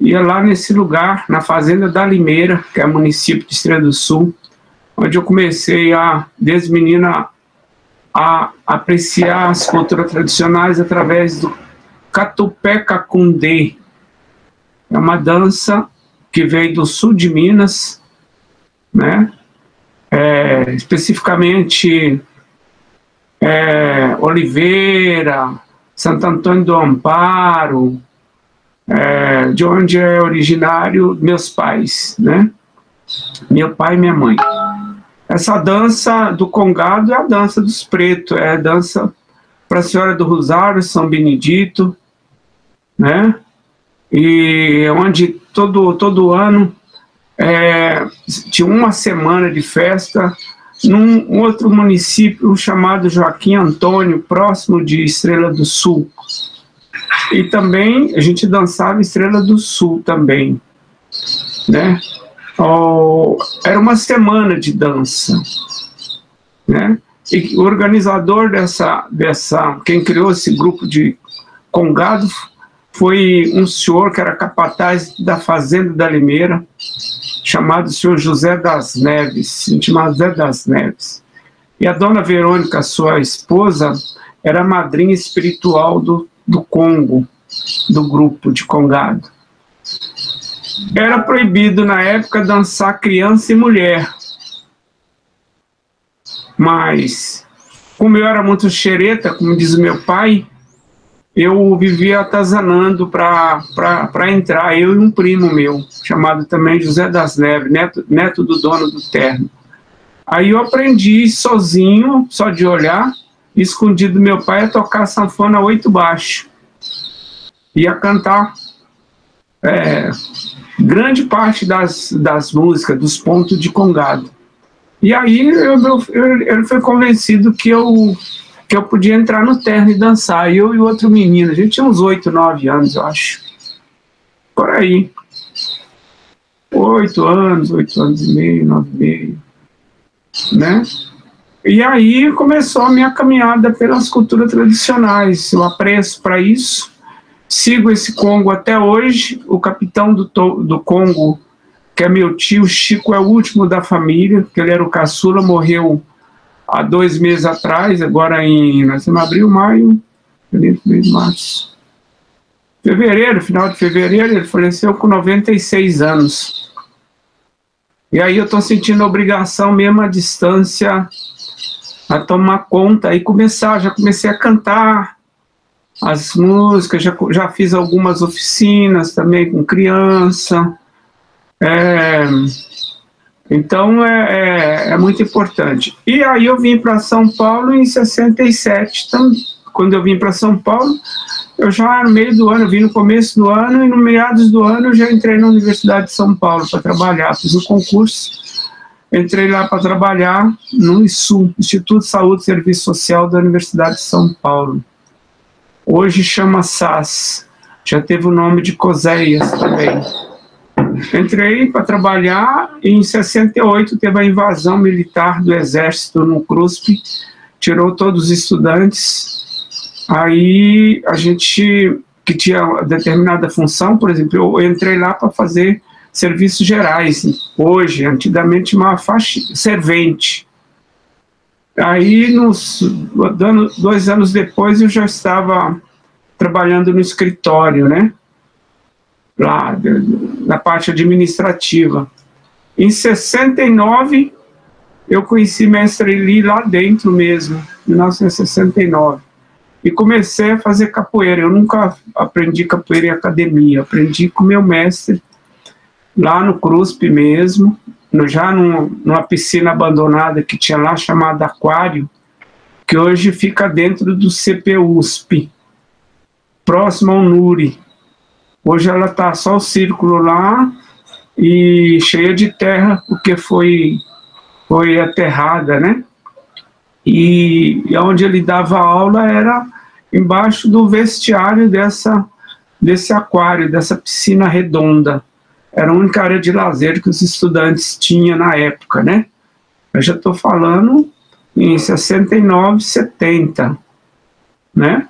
E é lá nesse lugar, na fazenda da Limeira, que é município de Estrela do Sul, onde eu comecei a, desde menina, a apreciar as culturas tradicionais através do Catupé Cacundê. É uma dança que veio do sul de Minas, né? É, especificamente é, Oliveira, Santo Antônio do Amparo, é, de onde é originário meus pais, né? Meu pai e minha mãe. Essa dança do Congado é a dança dos pretos, é a dança para a Senhora do Rosário, São Benedito, né? E onde todo, todo ano é, tinha uma semana de festa num outro município chamado Joaquim Antônio, próximo de Estrela do Sul. E também a gente dançava Estrela do Sul também, né? Era uma semana de dança, né? E o organizador dessa, dessa, quem criou esse grupo de congado foi um senhor que era capataz da fazenda da Limeira, chamado senhor José das Neves, chamado José das Neves. E a dona Verônica, sua esposa, era madrinha espiritual do, do Congo, do grupo de congado. Era proibido na época dançar criança e mulher, mas, como eu era muito xereta, como diz o meu pai, eu vivia atazanando para entrar, eu e um primo meu, chamado também José das Neves, neto, neto do dono do terno. Aí eu aprendi sozinho, só de olhar, escondido do meu pai, a tocar sanfona oito baixo. E a cantar é, grande parte das, das músicas, dos pontos de congado. E aí eu, eu, ele foi convencido que eu, que eu podia entrar no terno e dançar. Eu e outro menino, a gente tinha uns oito, nove anos, eu acho. Por aí. Oito anos, oito anos e meio, nove e meio. Né? E aí começou a minha caminhada pelas culturas tradicionais. Eu apreço para isso. Sigo esse Congo até hoje. O capitão do, do Congo que é meu tio, Chico é o último da família, que ele era o caçula, morreu há dois meses atrás, agora em nós abril, maio, março. Fevereiro, final de fevereiro, ele faleceu com 96 anos. E aí eu estou sentindo a obrigação mesmo à distância a tomar conta e começar, já comecei a cantar, as músicas, já, já fiz algumas oficinas também com criança. É, então é, é, é, muito importante. E aí eu vim para São Paulo em 67. Então, quando eu vim para São Paulo, eu já no meio do ano, eu vim no começo do ano e no meados do ano eu já entrei na Universidade de São Paulo para trabalhar. Fiz um concurso, entrei lá para trabalhar no ISU, Instituto de Saúde e Serviço Social da Universidade de São Paulo. Hoje chama SAS, já teve o nome de COSEIAS também. Entrei para trabalhar e em 68 teve a invasão militar do exército no CRUSP, tirou todos os estudantes. Aí a gente que tinha determinada função, por exemplo, eu entrei lá para fazer serviços gerais. Hoje, antigamente, uma faixa servente. Aí, nos, dois anos depois, eu já estava trabalhando no escritório, né? Lá, na parte administrativa. Em 69, eu conheci Mestre Eli lá dentro mesmo, em 1969. E comecei a fazer capoeira. Eu nunca aprendi capoeira em academia, aprendi com meu mestre lá no CRUSP mesmo, já num, numa piscina abandonada que tinha lá chamada Aquário, que hoje fica dentro do CPUSP, próximo ao NURI. Hoje ela está só o círculo lá e cheia de terra, porque foi, foi aterrada, né? E, e onde ele dava aula era embaixo do vestiário dessa, desse aquário, dessa piscina redonda era a única área de lazer que os estudantes tinham na época, né? Eu já estou falando em 69, 70, né?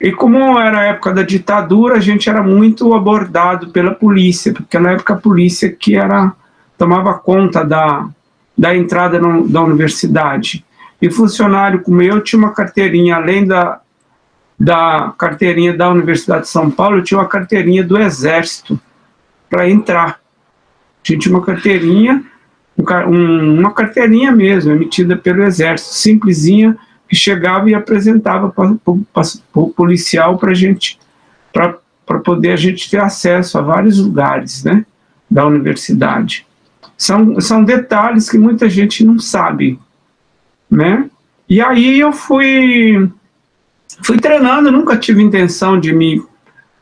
E como era a época da ditadura, a gente era muito abordado pela polícia, porque na época a polícia que era tomava conta da, da entrada no, da universidade. E funcionário como eu tinha uma carteirinha, além da, da carteirinha da Universidade de São Paulo, eu tinha uma carteirinha do Exército para entrar. A gente tinha uma carteirinha, um, uma carteirinha mesmo, emitida pelo Exército, simplesinha, que chegava e apresentava para o policial para gente, para poder a gente ter acesso a vários lugares, né, da universidade. São, são detalhes que muita gente não sabe, né? E aí eu fui fui treinando, nunca tive intenção de me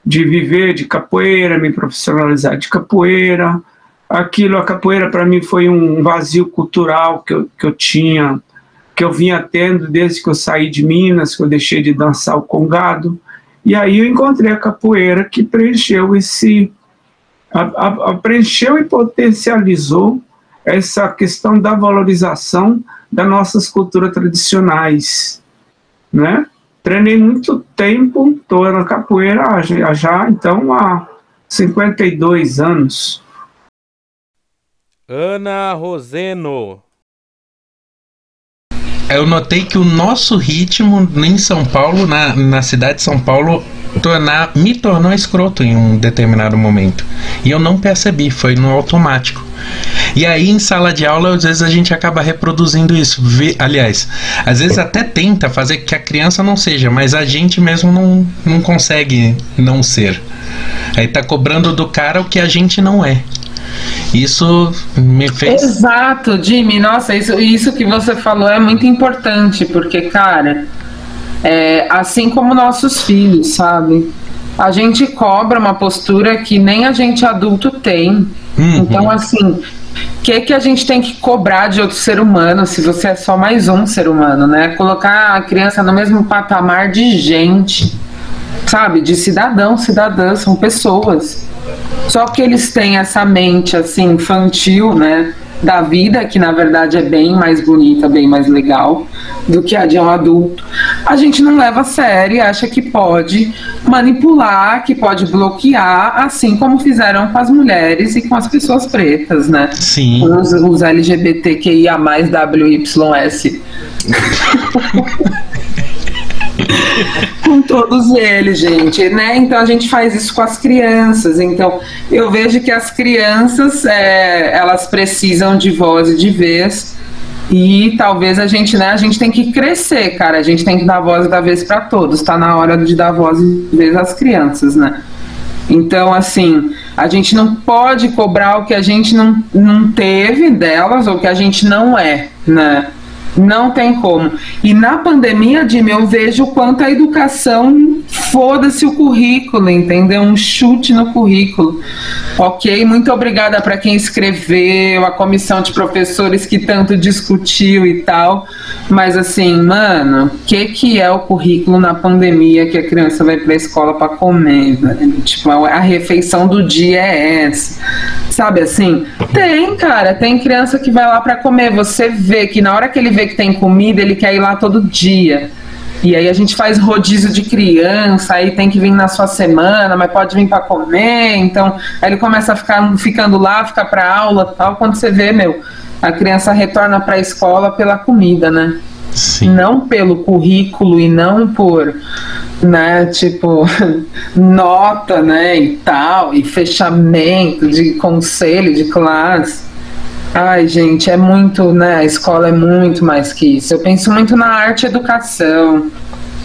de viver de capoeira, me profissionalizar de capoeira. Aquilo, a capoeira para mim foi um vazio cultural que eu, que eu tinha, que eu vinha tendo desde que eu saí de Minas, que eu deixei de dançar o congado. E aí eu encontrei a capoeira que preencheu esse. A, a, a preencheu e potencializou essa questão da valorização das nossas culturas tradicionais, né? Treinei muito tempo, estou na capoeira já, já, então, há 52 anos. Ana Roseno. Eu notei que o nosso ritmo em São Paulo, na, na cidade de São Paulo, tornar, me tornou escroto em um determinado momento. E eu não percebi, foi no automático. E aí em sala de aula, às vezes a gente acaba reproduzindo isso. Vê, aliás, às vezes até tenta fazer que a criança não seja, mas a gente mesmo não, não consegue não ser. Aí tá cobrando do cara o que a gente não é. Isso me fez. Exato, Jimmy. Nossa, isso, isso que você falou é muito importante, porque, cara, é, assim como nossos filhos, sabe? A gente cobra uma postura que nem a gente adulto tem. Uhum. Então, assim, o que, que a gente tem que cobrar de outro ser humano se você é só mais um ser humano, né? Colocar a criança no mesmo patamar de gente, sabe? De cidadão, cidadã, são pessoas. Só que eles têm essa mente assim infantil, né? Da vida, que na verdade é bem mais bonita, bem mais legal do que a de um adulto. A gente não leva a sério, acha que pode manipular, que pode bloquear, assim como fizeram com as mulheres e com as pessoas pretas, né? Sim. Os, os LGBTQIA, WYS. <laughs> com todos eles, gente, né? Então a gente faz isso com as crianças. Então eu vejo que as crianças é, elas precisam de voz e de vez E talvez a gente, né, a gente tem que crescer, cara. A gente tem que dar voz da vez para todos. Tá na hora de dar voz da vez às crianças, né? Então, assim, a gente não pode cobrar o que a gente não, não teve delas ou que a gente não é, né? Não tem como. E na pandemia, Jimmy, eu vejo quanto a educação foda-se o currículo, entendeu? Um chute no currículo. Ok, muito obrigada para quem escreveu, a comissão de professores que tanto discutiu e tal. Mas assim, mano, o que, que é o currículo na pandemia que a criança vai para a escola para comer? Velho? Tipo, a refeição do dia é essa. Sabe assim? Tem, cara, tem criança que vai lá para comer. Você vê que na hora que ele vê que tem comida, ele quer ir lá todo dia. E aí a gente faz rodízio de criança, aí tem que vir na sua semana, mas pode vir para comer. Então, aí ele começa a ficar ficando lá, ficar para aula, tal. Quando você vê, meu, a criança retorna para a escola pela comida, né? Sim. Não pelo currículo e não por, né, tipo, <laughs> nota, né, e tal, e fechamento de conselho de classe. Ai, gente, é muito, né? A escola é muito mais que isso. Eu penso muito na arte e educação.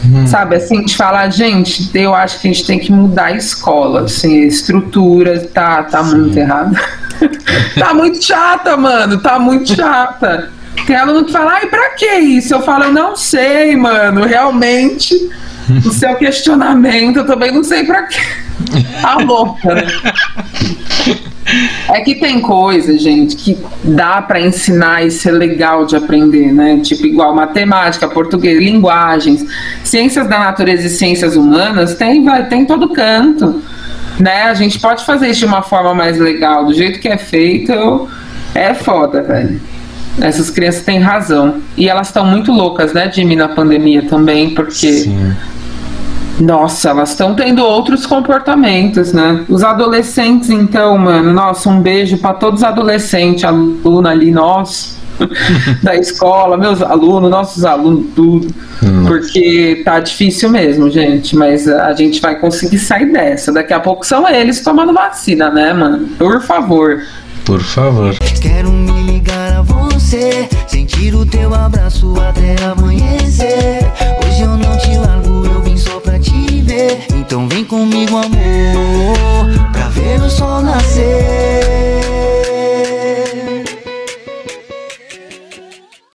Hum. Sabe, assim, de falar, gente, eu acho que a gente tem que mudar a escola, assim, a estrutura tá, tá muito errada. <laughs> tá muito chata, mano, tá muito chata. Tem aluno que fala, ai, pra que isso? Eu falo, eu não sei, mano, realmente, o seu questionamento, eu também não sei pra quê. Tá louca, né? É que tem coisa, gente, que dá para ensinar e ser legal de aprender, né? Tipo, igual matemática, português, linguagens, ciências da natureza e ciências humanas, tem, vai, tem todo canto. Né? A gente pode fazer isso de uma forma mais legal, do jeito que é feito, é foda, velho. Essas crianças têm razão. E elas estão muito loucas, né, Jimmy, na pandemia também, porque Sim. Nossa, elas estão tendo outros comportamentos, né? Os adolescentes, então, mano, nossa, um beijo para todos os adolescentes, aluna ali, nós, <laughs> da escola, meus alunos, nossos alunos, tudo. Hum. Porque tá difícil mesmo, gente. Mas a gente vai conseguir sair dessa. Daqui a pouco são eles tomando vacina, né, mano? Por favor. Por favor. Quero me a esquecer. Sentir o teu abraço até amanhecer. Hoje eu não te largo, eu vim só pra te ver. Então vem comigo, amor, pra ver o sol nascer.